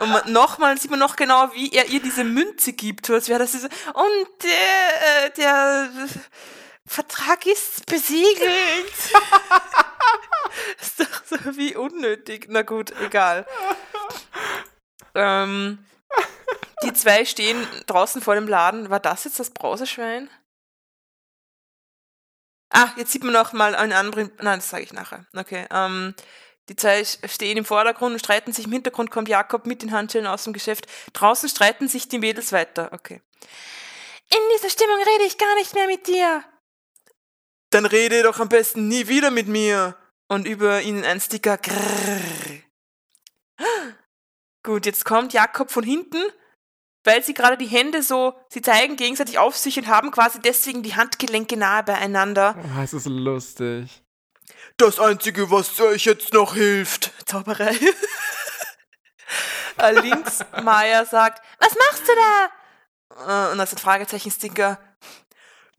Speaker 2: Und nochmal sieht man noch genau, wie er ihr diese Münze gibt. Als wäre das diese, und der, äh, der Vertrag ist besiegelt. ist doch so wie unnötig. Na gut, egal. Ähm, die zwei stehen draußen vor dem Laden. War das jetzt das Brauseschwein? Ah, jetzt sieht man noch mal einen anderen. Nein, das sage ich nachher. Okay. Ähm, die zwei stehen im Vordergrund und streiten sich. Im Hintergrund kommt Jakob mit den Handschellen aus dem Geschäft. Draußen streiten sich die Mädels weiter. Okay. In dieser Stimmung rede ich gar nicht mehr mit dir. Dann rede doch am besten nie wieder mit mir. Und über ihnen ein Sticker. Grrr. Gut, jetzt kommt Jakob von hinten, weil sie gerade die Hände so, sie zeigen gegenseitig auf sich und haben quasi deswegen die Handgelenke nahe beieinander.
Speaker 1: Oh, es ist lustig.
Speaker 2: Das Einzige, was euch jetzt noch hilft. Zauberei. Links Maya sagt, was machst du da? Äh, Und das ist ein Fragezeichen-Sticker.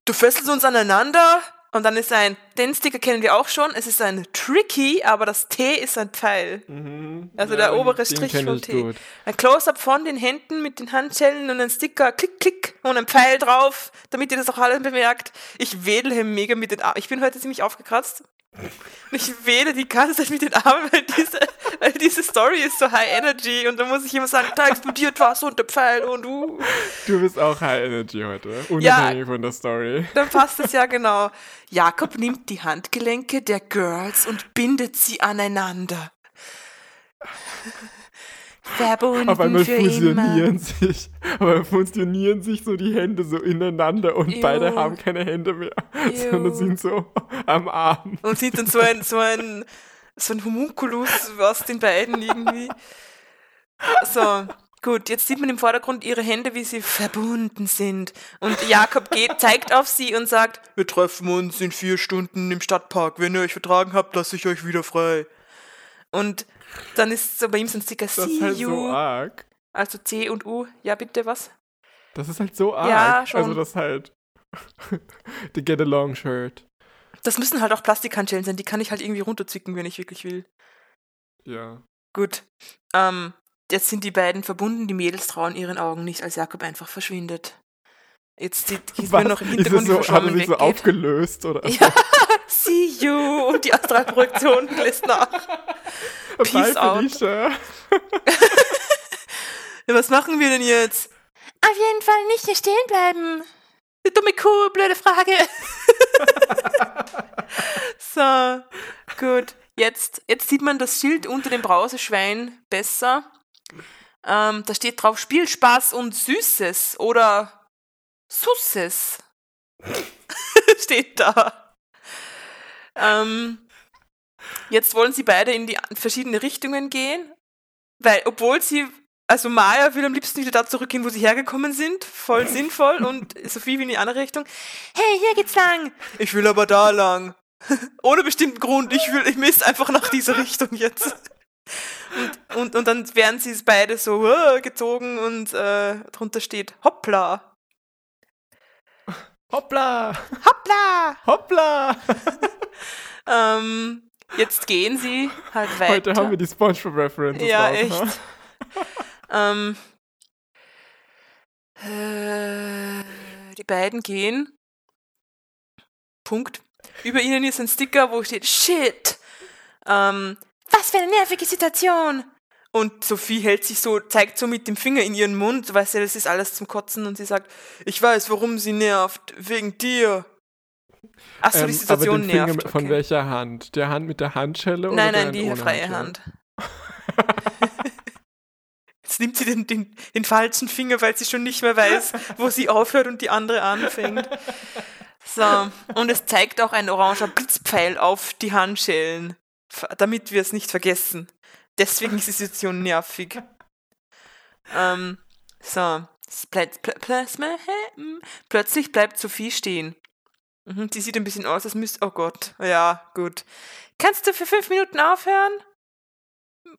Speaker 2: Du fesselst uns aneinander. Und dann ist ein, den Sticker kennen wir auch schon. Es ist ein Tricky, aber das T ist ein Pfeil. Also der obere Strich vom T.
Speaker 1: gut.
Speaker 2: Ein Close-up von den Händen mit den Handschellen und ein Sticker, klick, klick und ein Pfeil drauf, damit ihr das auch alle bemerkt. Ich wedle mega mit den Armen. Ich bin heute ziemlich aufgekratzt. Ich wedle die ganze Zeit mit den Armen, weil diese, weil diese Story ist so high energy und da muss ich immer sagen, da explodiert was und der Pfeil und uh.
Speaker 1: Du bist auch High Energy heute, unabhängig von der Story.
Speaker 2: Dann passt es ja genau. Jakob nimmt die Handgelenke der Girls und bindet sie aneinander. Verbunden
Speaker 1: Auf einmal
Speaker 2: für immer.
Speaker 1: sich, auf einmal fusionieren sich so die Hände so ineinander und
Speaker 2: Ew.
Speaker 1: beide haben keine Hände mehr, sondern
Speaker 2: Ew.
Speaker 1: sind so am Arm.
Speaker 2: Und sind dann so ein, so ein, so ein Homunculus aus den beiden irgendwie. So, gut, jetzt sieht man im Vordergrund ihre Hände, wie sie verbunden sind. Und Jakob geht, zeigt auf sie und sagt, wir treffen uns in vier Stunden im Stadtpark. Wenn ihr euch vertragen habt, lasse ich euch wieder frei. Und dann ist so bei ihm so ein Sticker,
Speaker 1: Das
Speaker 2: see
Speaker 1: ist halt
Speaker 2: you.
Speaker 1: so arg.
Speaker 2: also C und U. Ja, bitte, was?
Speaker 1: Das ist halt so arg.
Speaker 2: Ja, schon.
Speaker 1: Also das halt the Get Along Shirt.
Speaker 2: Das müssen halt auch Plastikhandschellen sein, die kann ich halt irgendwie runterzwicken, wenn ich wirklich will.
Speaker 1: Ja.
Speaker 2: Gut. Ähm, jetzt sind die beiden verbunden, die Mädels trauen ihren Augen nicht, als Jakob einfach verschwindet. Jetzt sieht sieht man noch im
Speaker 1: Ist
Speaker 2: Hintergrund,
Speaker 1: so, hat er sich so aufgelöst oder?
Speaker 2: Ja, see you. Und die Astralprojektion lässt nach. Peace
Speaker 1: Bye,
Speaker 2: out.
Speaker 1: Felicia.
Speaker 2: Ja, was machen wir denn jetzt? Auf jeden Fall nicht hier stehen bleiben. Du dumme Kuh, blöde Frage. so, gut. Jetzt, jetzt sieht man das Schild unter dem Brauseschwein besser. Ähm, da steht drauf Spielspaß und Süßes oder Susses. steht da. Ähm, jetzt wollen sie beide in die verschiedene Richtungen gehen, weil obwohl sie also Maya will am liebsten wieder da zurückgehen, wo sie hergekommen sind. Voll sinnvoll. Und Sophie will in die andere Richtung. Hey, hier geht's lang. Ich will aber da lang. Ohne bestimmten Grund. Ich will, ich misst einfach nach dieser Richtung jetzt. Und, und, und dann werden sie es beide so äh, gezogen und äh, drunter steht Hoppla.
Speaker 1: Hoppla!
Speaker 2: Hoppla!
Speaker 1: Hoppla!
Speaker 2: Ähm, jetzt gehen sie halt weiter.
Speaker 1: Heute haben wir die SpongeBob-References
Speaker 2: Ja,
Speaker 1: raus,
Speaker 2: echt.
Speaker 1: ne?
Speaker 2: Ähm, äh, die beiden gehen. Punkt. Über ihnen ist ein Sticker, wo steht Shit. Ähm, was für eine nervige Situation. Und Sophie hält sich so, zeigt so mit dem Finger in ihren Mund, weißt du, das ist alles zum Kotzen und sie sagt, ich weiß, warum sie nervt, wegen dir. Achso,
Speaker 1: Ähm,
Speaker 2: die Situation
Speaker 1: aber den Finger
Speaker 2: nervt.
Speaker 1: mit- Von
Speaker 2: okay.
Speaker 1: welcher Hand? Der Hand mit der Handschelle oder
Speaker 2: Nein,
Speaker 1: der
Speaker 2: nein, die freie? Hand. Jetzt nimmt sie den, den, den falschen Finger, weil sie schon nicht mehr weiß, wo sie aufhört und die andere anfängt. So, und es zeigt auch ein oranger Blitzpfeil auf die Handschellen, damit wir es nicht vergessen. Deswegen ist die Situation nervig. Ähm, so, es pl Plasma? Hm. plötzlich bleibt Sophie stehen. Mhm, die sieht ein bisschen aus, als müsste, oh Gott, ja, gut. Kannst du für fünf Minuten aufhören?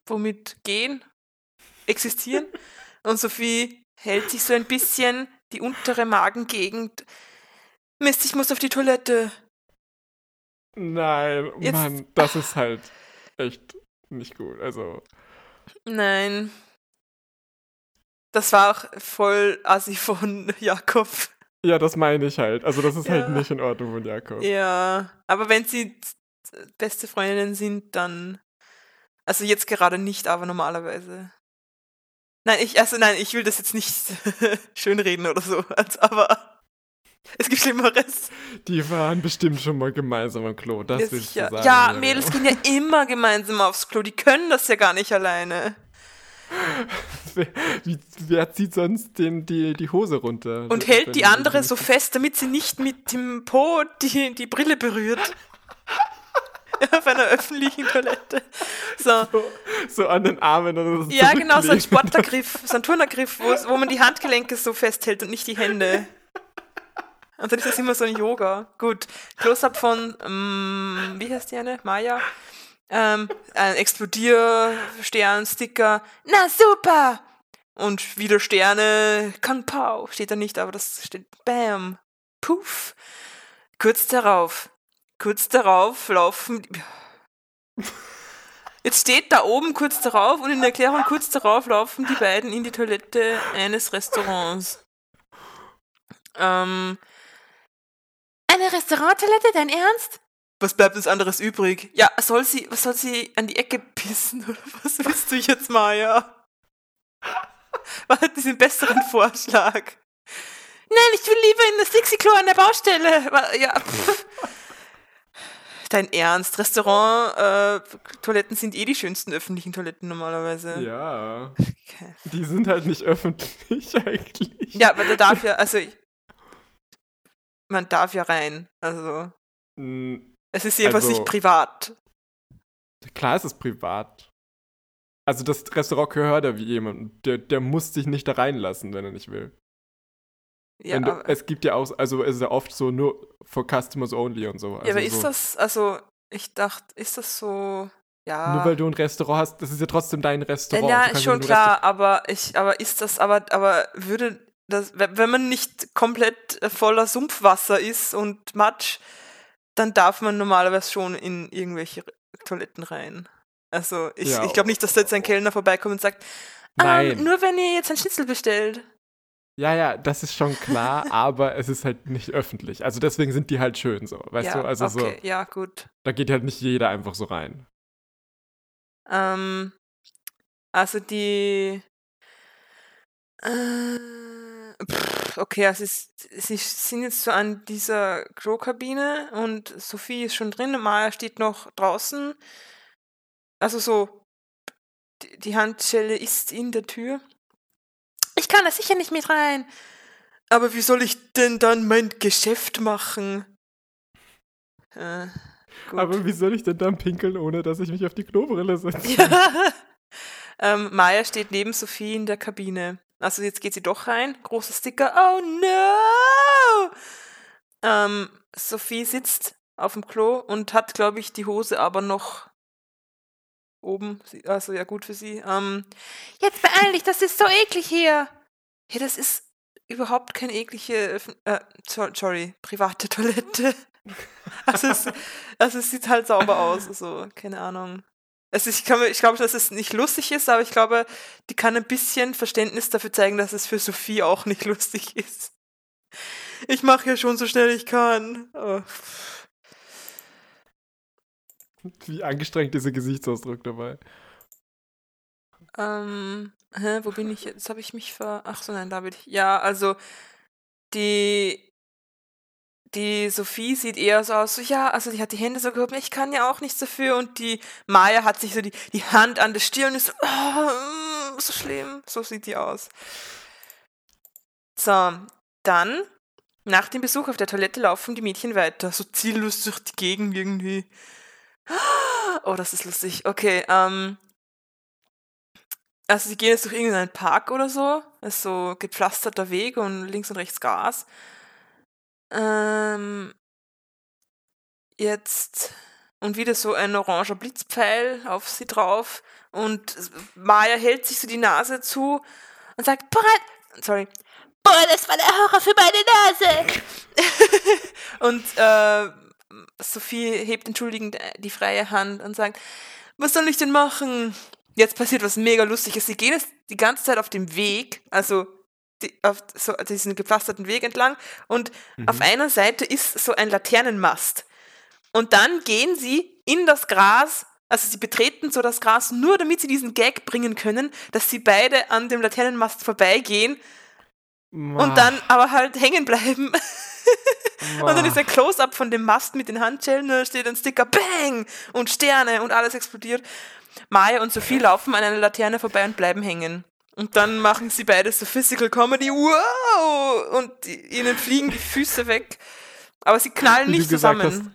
Speaker 2: Womit gehen? Existieren? Und Sophie hält sich so ein bisschen die untere Magengegend. Mist, ich muss auf die Toilette.
Speaker 1: Nein,
Speaker 2: Jetzt-
Speaker 1: Mann, das ist halt echt nicht gut. Also,
Speaker 2: Nein. Das war auch voll assi von Jakob.
Speaker 1: Ja, das meine ich halt. Also das ist halt
Speaker 2: Ja.
Speaker 1: nicht in Ordnung von Jakob.
Speaker 2: Ja, aber wenn sie beste Freundinnen sind, dann. Also jetzt gerade nicht, aber normalerweise. Nein, ich, also nein, ich will das jetzt nicht schönreden oder so, aber es gibt Schlimmeres.
Speaker 1: Die waren bestimmt schon mal gemeinsam am Klo. Das
Speaker 2: ja,
Speaker 1: willst
Speaker 2: sicher.
Speaker 1: du sagen.
Speaker 2: ja. Mädels gehen ja immer gemeinsam aufs Klo, die können das ja gar nicht alleine.
Speaker 1: Wer, wie, wer zieht sonst den, die, die Hose runter?
Speaker 2: Und
Speaker 1: Wenn
Speaker 2: hält die andere so fest, damit sie nicht mit dem Po die, die Brille berührt. Auf einer öffentlichen Toilette. So.
Speaker 1: So an den Armen oder so
Speaker 2: Ja, genau, so ein
Speaker 1: zurücklehnt.
Speaker 2: Sportlergriff, so ein Turnergriff, wo man die Handgelenke so festhält und nicht die Hände. Und dann ist das immer so ein Yoga. Gut, Close-Up von, ähm, wie heißt die eine? Maya? Ähm, ein Explodierstern-Sticker. Na super! Und wieder Sterne, Kanpau, steht da nicht, aber das steht Bam, Puff. Kurz darauf, kurz darauf laufen. Jetzt steht da oben kurz darauf und in der Erklärung kurz darauf laufen die beiden in die Toilette eines Restaurants. Ähm, eine Restauranttoilette, dein Ernst? Was bleibt uns anderes übrig? Ja, soll sie, was soll sie an die Ecke pissen oder was willst du jetzt, Maja? Was hat diesen besseren Vorschlag? Nein, ich will lieber in das Dixie-Klo an der Baustelle. Ja, pff. Dein Ernst? Restaurant-Toiletten sind eh die schönsten öffentlichen Toiletten normalerweise.
Speaker 1: Ja,
Speaker 2: Okay.
Speaker 1: die sind halt nicht öffentlich eigentlich.
Speaker 2: Ja, aber da darf ja, also ich- man darf ja rein. Also
Speaker 1: Mm,
Speaker 2: es ist jedenfalls
Speaker 1: Also-
Speaker 2: nicht privat.
Speaker 1: Klar ist es privat. Also das Restaurant gehört ja wie jemand. Der, der muss dich nicht da reinlassen, wenn er nicht will.
Speaker 2: Ja,
Speaker 1: du,
Speaker 2: aber,
Speaker 1: es gibt ja auch, also es ist ja oft so nur for customers only und so. Also
Speaker 2: ja, aber ist
Speaker 1: so,
Speaker 2: das, also ich dachte, ist das so, ja.
Speaker 1: Nur weil du ein Restaurant hast, das ist ja trotzdem dein Restaurant.
Speaker 2: Ja, ist schon klar, aber ich, aber ist das, aber, aber würde das, wenn man nicht komplett äh, voller Sumpfwasser ist und Matsch, dann darf man normalerweise schon in irgendwelche Toiletten rein. Also ich,
Speaker 1: Ja.
Speaker 2: ich glaube nicht, dass da jetzt ein Kellner vorbeikommt und sagt, ähm, nur wenn ihr jetzt ein Schnitzel bestellt.
Speaker 1: Ja, ja, das ist schon klar, aber es ist halt nicht öffentlich. Also deswegen sind die halt schön so, weißt
Speaker 2: ja,
Speaker 1: du? Also
Speaker 2: okay,
Speaker 1: so,
Speaker 2: ja, gut.
Speaker 1: da geht halt nicht jeder einfach so rein.
Speaker 2: Ähm, also die. Äh, pff, okay, also es, sie sind jetzt so an dieser Klokabine und Sophie ist schon drin, Maya steht noch draußen. Also so, die, Handschelle ist in der Tür. Ich kann da sicher nicht mit rein. Aber wie soll ich denn dann mein Geschäft machen? Äh.
Speaker 1: Aber wie soll ich denn dann pinkeln, ohne dass ich mich auf die Klobrille setze?
Speaker 2: Ja. ähm, Maya steht neben Sophie in der Kabine. Also jetzt geht sie doch rein. Großer Sticker. Oh no! Ähm, Sophie sitzt auf dem Klo und hat, glaube ich, die Hose aber noch oben. Also ja, gut für sie. Ähm, jetzt beeil dich, das ist so eklig hier. Ja, das ist überhaupt keine eklige, äh, so- sorry, private Toilette. Also es, also es sieht halt sauber aus, also keine Ahnung. Also ich, kann ich glaube, dass es nicht lustig ist, aber ich glaube, die kann ein bisschen Verständnis dafür zeigen, dass es für Sophie auch nicht lustig ist. Ich mache ja schon so schnell ich kann. Oh.
Speaker 1: Wie angestrengt dieser Gesichtsausdruck dabei.
Speaker 2: Ähm, hä, wo bin ich jetzt? Habe ich mich ver... Ach so, nein, da bin ich. Ja, also die die Sophie sieht eher so aus, so ja, also die hat die Hände so gehoben, ich kann ja auch nichts dafür und die Maya hat sich so die, die Hand an der Stirn und ist so, oh, so schlimm, so sieht die aus. So, dann, nach dem Besuch auf der Toilette laufen die Mädchen weiter, so ziellos durch die Gegend irgendwie. Oh, das ist lustig. Okay, ähm, also sie gehen jetzt durch irgendeinen Park oder so. Es ist so gepflasterter Weg und links und rechts Gras. Ähm, jetzt und wieder so ein oranger Blitzpfeil auf sie drauf und Maya hält sich so die Nase zu und sagt, boah, sorry, boah, das war der Horror für meine Nase. und äh, Sophie hebt entschuldigend die freie Hand und sagt, was soll ich denn machen? Jetzt passiert was mega Lustiges. Sie gehen jetzt die ganze Zeit auf dem Weg, also die, auf so diesen gepflasterten Weg entlang und
Speaker 1: Mhm.
Speaker 2: auf einer Seite ist so ein Laternenmast. Und dann gehen sie in das Gras, also sie betreten so das Gras nur, damit sie diesen Gag bringen können, dass sie beide an dem Laternenmast vorbeigehen und dann aber halt hängen bleiben. Und dann ist ein Close-up von dem Mast mit den Handschellen, da steht ein Sticker, Bang! Und Sterne und alles explodiert. Maya und Sophie laufen an einer Laterne vorbei und bleiben hängen. Und dann machen sie beide so Physical Comedy, wow! Und ihnen fliegen die Füße weg. Aber sie knallen
Speaker 1: Wie
Speaker 2: nicht zusammen.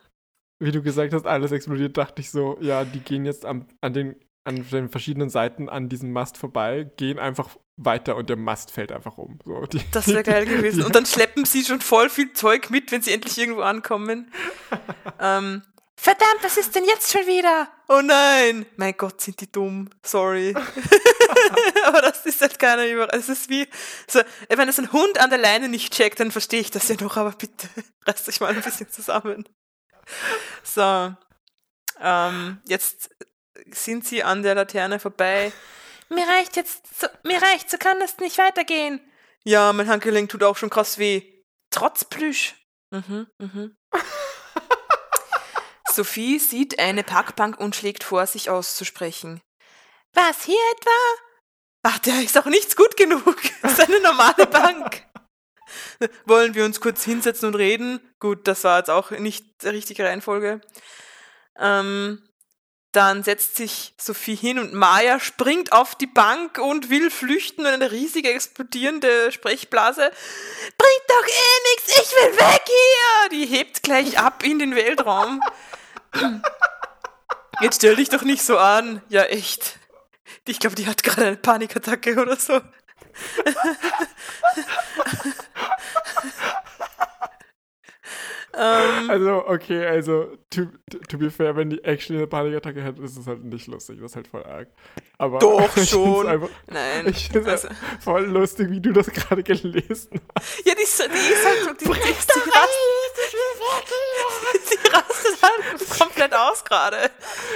Speaker 1: wie du gesagt hast, alles explodiert, dachte ich so, ja, die gehen jetzt am, an, den, an den verschiedenen Seiten an diesem Mast vorbei, gehen einfach weiter und der Mast fällt einfach um. So, die,
Speaker 2: Das wäre geil gewesen. Und dann schleppen sie schon voll viel Zeug mit, wenn sie endlich irgendwo ankommen. ähm, verdammt, was ist denn jetzt schon wieder? Oh nein! Mein Gott, sind die dumm. Sorry. Aber das ist halt keiner über. Es ist wie. So, wenn es ein Hund an der Leine nicht checkt, dann verstehe ich das ja noch, aber bitte reißt euch mal ein bisschen zusammen. So. Ähm, jetzt sind sie an der Laterne vorbei. Mir reicht jetzt, so, mir reicht, so kann das nicht weitergehen. Ja, mein Handgelenk tut auch schon krass weh. Trotz Plüsch. Mhm, mhm. Sophie sieht eine Parkbank und schlägt vor, sich auszusprechen. Was, hier etwa? Ach, der ist auch nichts gut genug. Das ist eine normale Bank. Wollen wir uns kurz hinsetzen und reden? Gut, das war jetzt auch nicht die richtige Reihenfolge. Ähm, dann setzt sich Sophie hin und Maya springt auf die Bank und will flüchten und eine riesige explodierende Sprechblase. Bringt doch eh nichts, ich will weg hier! Die hebt gleich ab in den Weltraum. Jetzt stell dich doch nicht so an. Ja, echt. Ich glaube, die hat gerade eine Panikattacke oder so. ähm,
Speaker 1: Also, okay, also, to, to, be fair, wenn die actually eine Panikattacke hätte, ist es halt nicht lustig. Das ist halt voll arg. Aber
Speaker 2: Doch, schon.
Speaker 1: Einfach,
Speaker 2: nein.
Speaker 1: ich finde
Speaker 2: Also,
Speaker 1: voll lustig, wie du das gerade gelesen hast.
Speaker 2: ja, die, ist- die ist halt so. Die, die, die, die, rast, die rastet halt komplett aus gerade.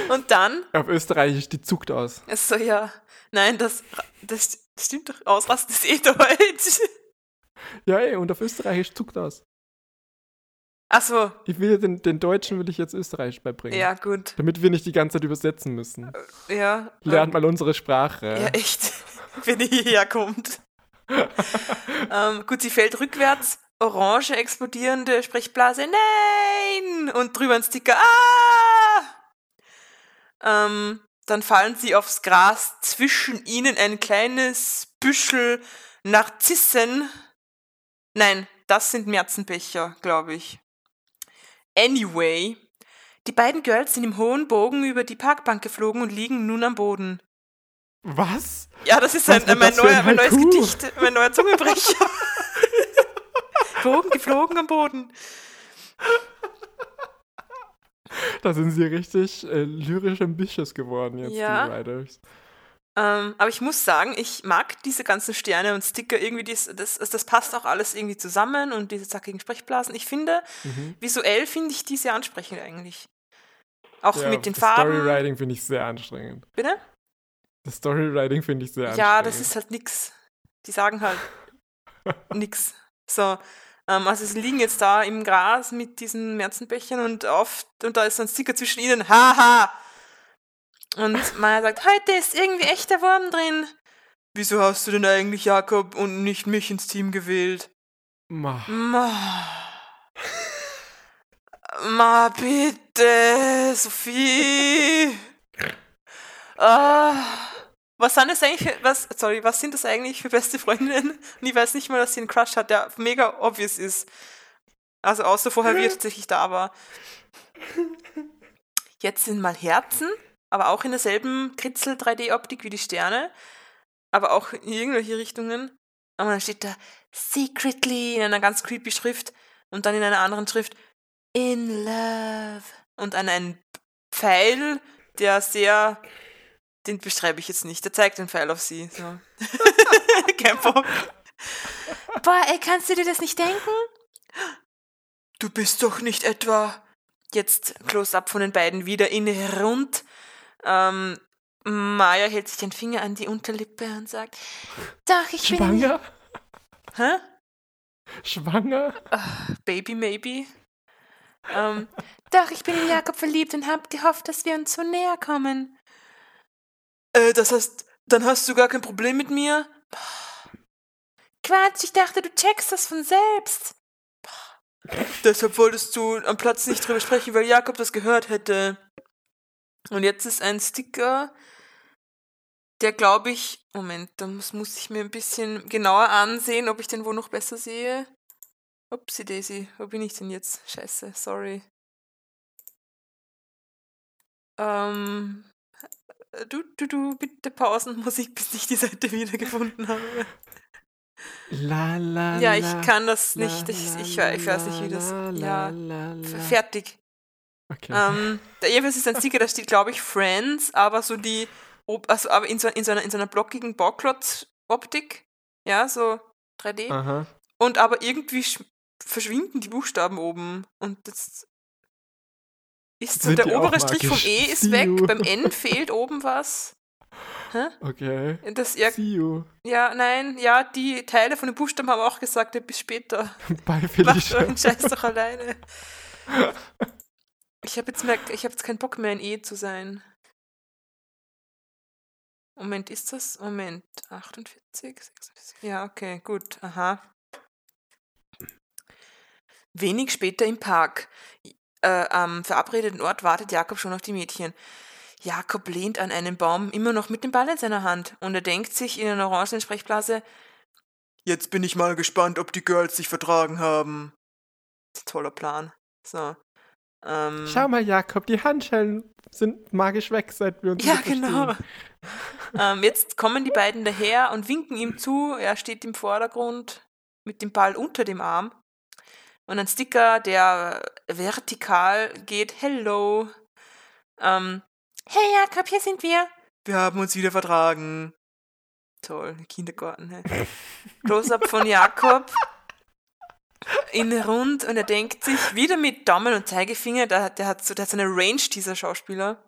Speaker 2: Und dann
Speaker 1: Auf Österreichisch, die zuckt aus.
Speaker 2: ist so, ja. Nein, das, das stimmt doch. Ausrasten ist eh Deutsch.
Speaker 1: Ja, ey, und auf Österreichisch zuckt aus.
Speaker 2: Achso,
Speaker 1: Ich will den, den Deutschen will ich jetzt Österreichisch beibringen.
Speaker 2: ja, gut.
Speaker 1: Damit wir nicht die ganze Zeit übersetzen müssen.
Speaker 2: Ja.
Speaker 1: Lernt mal unsere Sprache.
Speaker 2: Ja, echt. Wenn die hierher kommt. ähm, gut, sie fällt rückwärts. Orange explodierende Sprechblase. Nein! Und drüber ein Sticker. Ah! Ähm, dann fallen sie aufs Gras. Zwischen ihnen ein kleines Büschel Narzissen. Nein, das sind Märzenbecher, glaube ich. Anyway, die beiden Girls sind im hohen Bogen über die Parkbank geflogen und liegen nun am Boden.
Speaker 1: Was?
Speaker 2: Ja, das ist ein,
Speaker 1: wird
Speaker 2: mein,
Speaker 1: das für ein
Speaker 2: neuer, mein neues? Gedicht, mein neuer Zungenbrecher. Bogen geflogen am Boden.
Speaker 1: Da sind sie richtig äh, lyrisch ambitious geworden jetzt,
Speaker 2: Ja.
Speaker 1: die Riders.
Speaker 2: Ähm, aber ich muss sagen, ich mag diese ganzen Sterne und Sticker irgendwie, das, das, das passt auch alles irgendwie zusammen und diese zackigen Sprechblasen. Ich finde,
Speaker 1: Mhm.
Speaker 2: visuell finde ich die sehr ansprechend eigentlich. Auch
Speaker 1: Ja,
Speaker 2: mit den
Speaker 1: das
Speaker 2: Farben.
Speaker 1: Storywriting finde ich sehr anstrengend.
Speaker 2: Bitte?
Speaker 1: Das Storywriting finde ich sehr anstrengend.
Speaker 2: Ja, das ist halt nix. Die sagen halt nix. So, ähm, also sie liegen jetzt da im Gras mit diesen Märzenbechern und oft, und da ist so ein Sticker zwischen ihnen, haha! Und Maya sagt, heute ist irgendwie echter Wurm drin. Wieso hast du denn eigentlich Jakob und nicht mich ins Team gewählt?
Speaker 1: Ma.
Speaker 2: Ma, Ma bitte, Sophie. Ah, was sind das eigentlich für, was, sorry, was sind das eigentlich für beste Freundinnen? Und ich weiß nicht mal, dass sie einen Crush hat, der mega obvious ist. Also außer vorher, wie er tatsächlich da war. Jetzt sind mal Herzen, aber auch in derselben Kritzel 3D-Optik wie die Sterne, aber auch in irgendwelche Richtungen. Aber dann steht da secretly in einer ganz creepy Schrift und dann in einer anderen Schrift in love und an einen Pfeil, der sehr, den beschreibe ich jetzt nicht, der zeigt den Pfeil auf sie. So. Kein Bock. Boah, ey, kannst du dir das nicht denken? Du bist doch nicht etwa. Jetzt Close-up von den beiden wieder in rund. Ähm, Maya hält sich den Finger an die Unterlippe und sagt: Doch, ich bin.
Speaker 1: Schwanger?
Speaker 2: Hä?
Speaker 1: Schwanger?
Speaker 2: Baby maybe. Ähm, doch, ich bin in Jakob verliebt und hab gehofft, dass wir uns so näher kommen. Äh, das heißt, dann hast du gar kein Problem mit mir? Quatsch, ich dachte, du checkst das von selbst. Deshalb wolltest du am Platz nicht drüber sprechen, weil Jakob das gehört hätte. Und jetzt ist ein Sticker, der glaube ich. Moment, da muss, ich mir ein bisschen genauer ansehen, ob ich den wo noch besser sehe. Upsi Daisy, wo bin ich denn jetzt? Scheiße, sorry. Ähm. Du, du, du, bitte Pausenmusik, bis ich die Seite wiedergefunden habe.
Speaker 1: La, la,
Speaker 2: Ja, ich kann das nicht. Ich, ich, ich weiß nicht, wie das. Ja, fertig.
Speaker 1: Okay.
Speaker 2: Ähm, jedenfalls ist ein Sticker, da steht, glaube ich, Friends, aber so die, ob- also aber in so, in so, einer, in so einer blockigen Bauklotz-Optik. Ja, so 3D.
Speaker 1: Aha.
Speaker 2: Und aber irgendwie sch- verschwinden die Buchstaben oben. Und das ist so, der obere Strich vom? E ist
Speaker 1: See
Speaker 2: weg,
Speaker 1: you.
Speaker 2: beim N fehlt oben was. Hä?
Speaker 1: Okay.
Speaker 2: Das, ja,
Speaker 1: See you.
Speaker 2: ja, nein, ja, die Teile von den Buchstaben haben auch gesagt, ja, bis später.
Speaker 1: Bye,
Speaker 2: Mach
Speaker 1: Felicia.
Speaker 2: euren Scheiß doch alleine. Ich habe jetzt, hab jetzt keinen Bock mehr, ein E zu sein. Moment, ist das? Moment, 48, 46. Ja, okay, gut, aha. Wenig später im Park. Äh, am verabredeten Ort wartet Jakob schon auf die Mädchen. Jakob lehnt an einem Baum, immer noch mit dem Ball in seiner Hand, und er denkt sich in einer orangenen Sprechblase: Jetzt bin ich mal gespannt, ob die Girls sich vertragen haben. Toller Plan. So. Ähm,
Speaker 1: Schau mal, Jakob, die Handschellen sind magisch weg, seit wir uns
Speaker 2: Ja, genau. ähm, jetzt kommen die beiden daher und winken ihm zu. Er steht im Vordergrund mit dem Ball unter dem Arm. Und ein Sticker, der vertikal geht. Hello. Ähm, hey Jakob, hier sind wir. Wir haben uns wieder vertragen. Toll, Kindergarten. Hey. Close-up von Jakob in rund und er denkt sich wieder mit Daumen und Zeigefinger, der, der, hat, so, der hat so eine Range, dieser Schauspieler,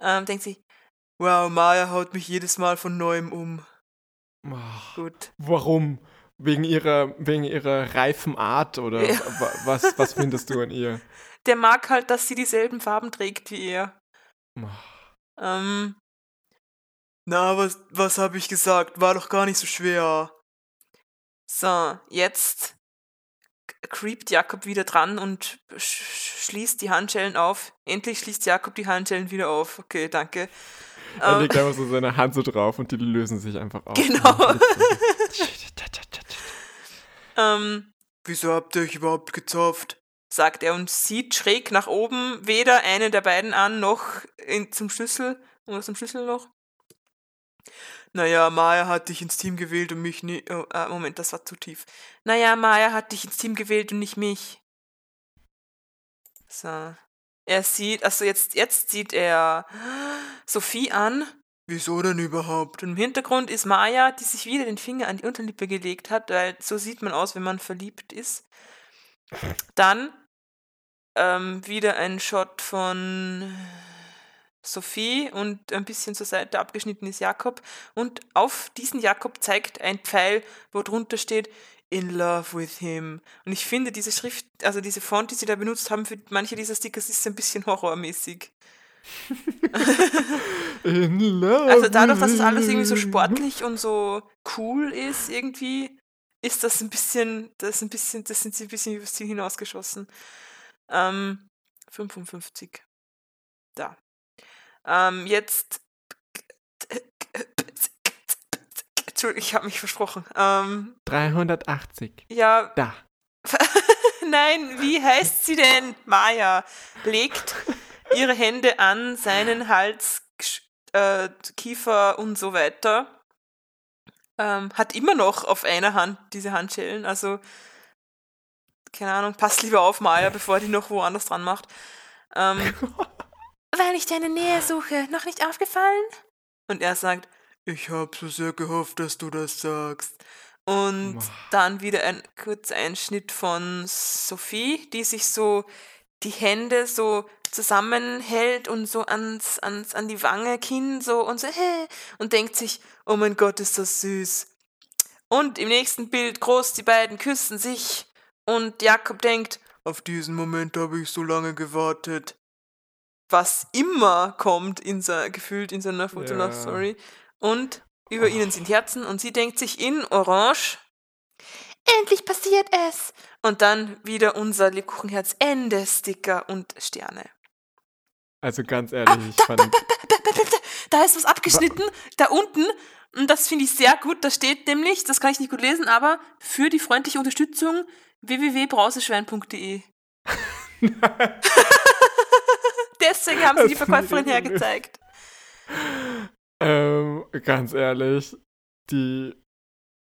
Speaker 2: ähm, denkt sich, wow, Maya haut mich jedes Mal von neuem um.
Speaker 1: Oh,
Speaker 2: Gut.
Speaker 1: warum? Wegen ihrer, wegen ihrer reifen Art oder
Speaker 2: Ja.
Speaker 1: wa- was, was findest du an ihr?
Speaker 2: Der mag halt, dass sie dieselben Farben trägt wie er. Ähm, na, was, was habe ich gesagt? War doch gar nicht so schwer. So, jetzt creept Jakob wieder dran und sch schließt die Handschellen auf. Endlich schließt Jakob die Handschellen wieder auf. Okay, danke.
Speaker 1: Er
Speaker 2: Ähm,
Speaker 1: legt einfach so seine Hand so drauf und die lösen sich einfach auf.
Speaker 2: Genau. Ähm, Wieso habt ihr euch überhaupt gezopft? sagt er und sieht schräg nach oben weder einen der beiden an, noch in, zum Schlüssel oder zum Schlüsselloch. Naja, Maya hat dich ins Team gewählt und mich nicht. Oh, äh, Moment, das war zu tief. Naja, Maya hat dich ins Team gewählt und nicht mich. So. Er sieht, also jetzt, jetzt sieht er Sophie an. Wieso denn überhaupt? Und im Hintergrund ist Maya, die sich wieder den Finger an die Unterlippe gelegt hat, weil so sieht man aus, wenn man verliebt ist. Dann ähm, wieder ein Shot von Sophie und ein bisschen zur Seite abgeschnitten ist Jakob. Und auf diesen Jakob zeigt ein Pfeil, wo drunter steht In love with him. Und ich finde, diese Schrift, also diese Font, die sie da benutzt haben für manche dieser Stickers, ist ein bisschen horrormäßig.
Speaker 1: In love
Speaker 2: Also dadurch, dass es
Speaker 1: with
Speaker 2: alles irgendwie so sportlich und so cool ist, irgendwie, ist das ein bisschen, das ist ein bisschen, das sind sie ein bisschen übers Ziel hinausgeschossen. Ähm, 55. Da. Ähm, jetzt. Entschuldigung, ich habe mich versprochen. Ähm,
Speaker 1: 380.
Speaker 2: ja,
Speaker 1: Da.
Speaker 2: Nein, wie heißt sie denn? Maya legt ihre Hände an seinen Hals, äh, Kiefer und so weiter. Ähm, hat immer noch auf einer Hand diese Handschellen. Also, keine Ahnung, pass lieber auf, Maya, bevor die noch woanders dran macht. Ähm, weil ich deine Nähe suche, noch nicht aufgefallen? Und er sagt, ich habe so sehr gehofft, dass du das sagst. Und dann wieder ein kurzer Einschnitt von Sophie, die sich so die Hände so zusammenhält und so ans, ans, an die Wange, Kinn so und so, hä, und denkt sich, oh mein Gott, ist das süß. Und im nächsten Bild groß, die beiden küssen sich. Und Jakob denkt, auf diesen Moment habe ich so lange gewartet. Was immer kommt in se gefühlt in seiner Fotolove-Story. Und über ihnen sind Herzen und sie denkt sich in Orange, endlich passiert es. Und dann wieder unser Lebkuchenherz Ende Sticker und Sterne.
Speaker 1: Also ganz ehrlich,
Speaker 2: Ah,
Speaker 1: ich
Speaker 2: da,
Speaker 1: fand.
Speaker 2: da, da, da ist was abgeschnitten, da unten. Und das finde ich sehr gut. Da steht nämlich, das kann ich nicht gut lesen, aber für die freundliche Unterstützung www.brauseschwein.de. Deswegen haben sie die Verkäuferin hergezeigt.
Speaker 1: ähm, ganz ehrlich, die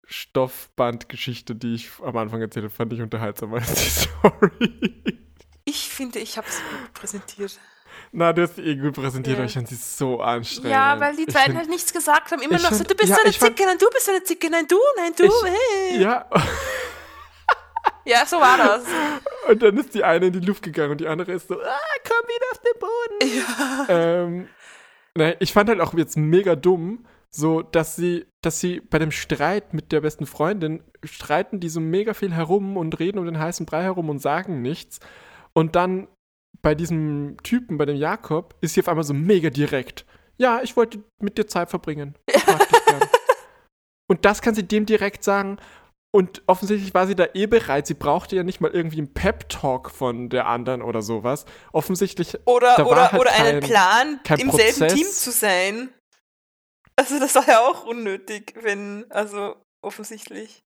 Speaker 1: Stoffbandgeschichte, die ich am Anfang erzählt habe, fand ich unterhaltsamer als die Story.
Speaker 2: Ich finde, ich habe es gut präsentiert.
Speaker 1: Na, du hast die eh gut präsentiert,
Speaker 2: Ja.
Speaker 1: aber ich fand sie so anstrengend.
Speaker 2: Ja, weil die beiden halt nichts gesagt haben. Immer noch so,
Speaker 1: find-
Speaker 2: du bist
Speaker 1: ja,
Speaker 2: so eine
Speaker 1: fand-
Speaker 2: Zicke, nein, du bist so eine Zicke, nein, du, nein, du.
Speaker 1: Ich-
Speaker 2: hey.
Speaker 1: Ja,
Speaker 2: ja, so war das.
Speaker 1: und dann ist die eine in die Luft gegangen und die andere ist so, ah, komm wieder auf den Boden.
Speaker 2: Ja.
Speaker 1: ähm, nein, ich fand halt auch jetzt mega dumm, so, dass sie, dass sie bei dem Streit mit der besten Freundin streiten die so mega viel herum und reden um den heißen Brei herum und sagen nichts. Und dann bei diesem Typen, bei dem Jakob, ist sie auf einmal so mega direkt. Ja, ich wollte mit dir Zeit verbringen. Ich mag dich gern. Und das kann sie dem direkt sagen. Und offensichtlich war sie da eh bereit. Sie brauchte ja nicht mal irgendwie einen Pep-Talk von der anderen oder sowas. Offensichtlich
Speaker 2: Oder,
Speaker 1: Da war
Speaker 2: oder,
Speaker 1: halt
Speaker 2: oder einen
Speaker 1: kein-
Speaker 2: Plan,
Speaker 1: kein
Speaker 2: im selben
Speaker 1: Prozess.
Speaker 2: Team zu sein. Also das war ja auch unnötig, wenn, also offensichtlich.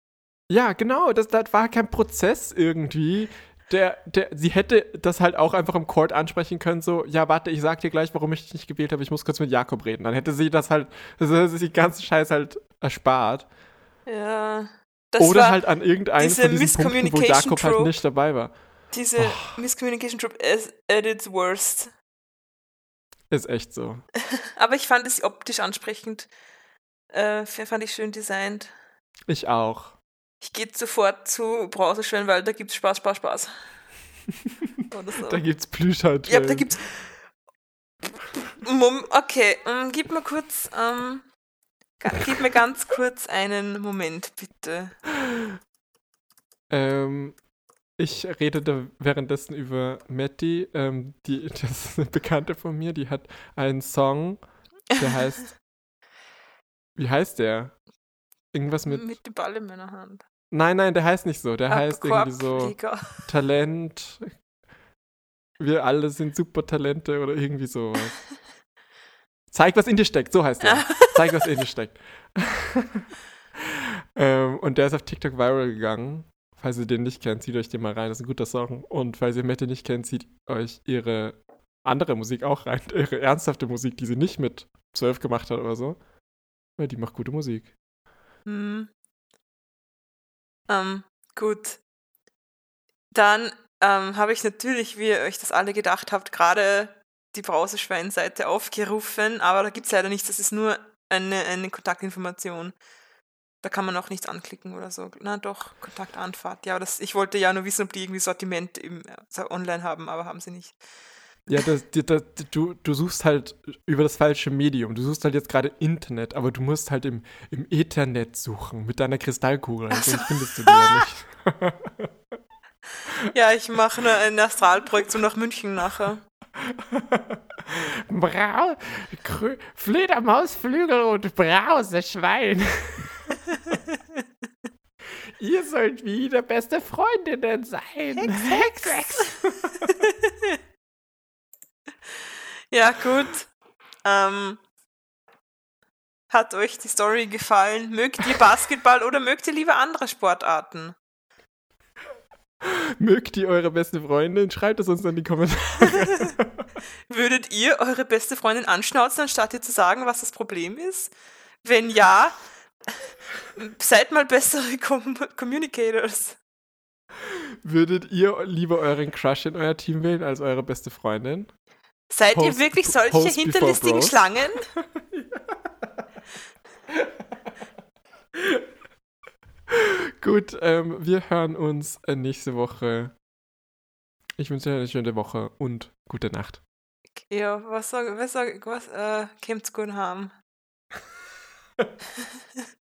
Speaker 1: Ja, genau, das, das war kein Prozess irgendwie. Der, der, sie hätte das halt auch einfach im Court ansprechen können, so, ja, warte, ich sag dir gleich, warum ich dich nicht gewählt habe, ich muss kurz mit Jakob reden. Dann hätte sie das halt, das hätte sie den ganzen Scheiß halt erspart.
Speaker 2: Ja. Das
Speaker 1: Oder halt an irgendeinen
Speaker 2: diese
Speaker 1: von diesen Punkten, wo Jakob halt
Speaker 2: Trope.
Speaker 1: nicht dabei war.
Speaker 2: diese
Speaker 1: Oh.
Speaker 2: Miscommunication Trope as- at its worst.
Speaker 1: Ist echt so.
Speaker 2: Aber ich fand es optisch ansprechend. Äh, fand ich schön designt.
Speaker 1: Ich auch.
Speaker 2: Ich gehe sofort zu Brauseschwellen, weil da gibt's Spaß, Spaß, Spaß. So.
Speaker 1: Da gibt's Plüschhandschellen.
Speaker 2: Ja, da gibt's. Mom okay, ähm, gib mir kurz, ähm, ga- gib mir ganz kurz einen Moment, bitte.
Speaker 1: Ähm, ich rede da währenddessen über Matty, ähm, die, das ist eine Bekannte von mir, die hat einen Song, der heißt, wie heißt der? Irgendwas mit,
Speaker 2: Mit dem Ball in meiner Hand.
Speaker 1: nein, nein, der heißt nicht so, der
Speaker 2: Ah,
Speaker 1: heißt irgendwie so
Speaker 2: Korbleger.
Speaker 1: Talent, wir alle sind super Talente oder irgendwie sowas. Zeig, was in dir steckt, so heißt der. Zeig, was in dir steckt. ähm, und der ist auf TikTok viral gegangen. Falls ihr den nicht kennt, zieht euch den mal rein. Das ist ein guter Song. Und falls ihr Mette nicht kennt, zieht euch ihre andere Musik auch rein. Ihre ernsthafte Musik, die sie nicht mit 12 gemacht hat oder so. Weil die macht gute Musik.
Speaker 2: Hm. Ähm, gut. Dann ähm, habe ich natürlich, wie ihr euch das alle gedacht habt, gerade die Brauseschwein-Seite aufgerufen, aber da gibt es leider nichts, das ist nur eine, eine Kontaktinformation. Da kann man auch nichts anklicken oder so. Na doch, Kontaktanfahrt. Ja, das, ich wollte ja nur wissen, ob die irgendwie Sortiment im, also online haben, aber haben sie nicht.
Speaker 1: Ja, das, das, du, du suchst halt über das falsche Medium. Du suchst halt jetzt gerade Internet, aber du musst halt im, im Ethernet suchen mit deiner Kristallkugel.
Speaker 2: Ach so.
Speaker 1: Sonst findest du die ja nicht.
Speaker 2: Ja, ich mache eine, eine Astralprojektion nach München nachher.
Speaker 1: Brau, Krö, Fledermausflügel und Brauseschwein. Ihr sollt wieder beste Freundinnen sein.
Speaker 2: Hex, Hex. ja, gut. Ähm, hat euch die Story gefallen? Mögt ihr Basketball oder mögt ihr lieber andere Sportarten?
Speaker 1: Mögt ihr eure beste Freundin? Schreibt es uns in die Kommentare.
Speaker 2: Würdet ihr eure beste Freundin anschnauzen, anstatt ihr zu sagen, was das Problem ist? Wenn ja, seid mal bessere Com Communicators.
Speaker 1: Würdet ihr lieber euren Crush in euer Team wählen als eure beste Freundin?
Speaker 2: Seid ihr
Speaker 1: Host-
Speaker 2: wirklich solche
Speaker 1: before
Speaker 2: hinterlistigen. Schlangen?
Speaker 1: Gut, ähm, wir hören uns äh, nächste Woche. Ich wünsche dir eine schöne Woche und gute Nacht.
Speaker 2: Ja, was sag, was sag, was, äh, kommt's gut haben?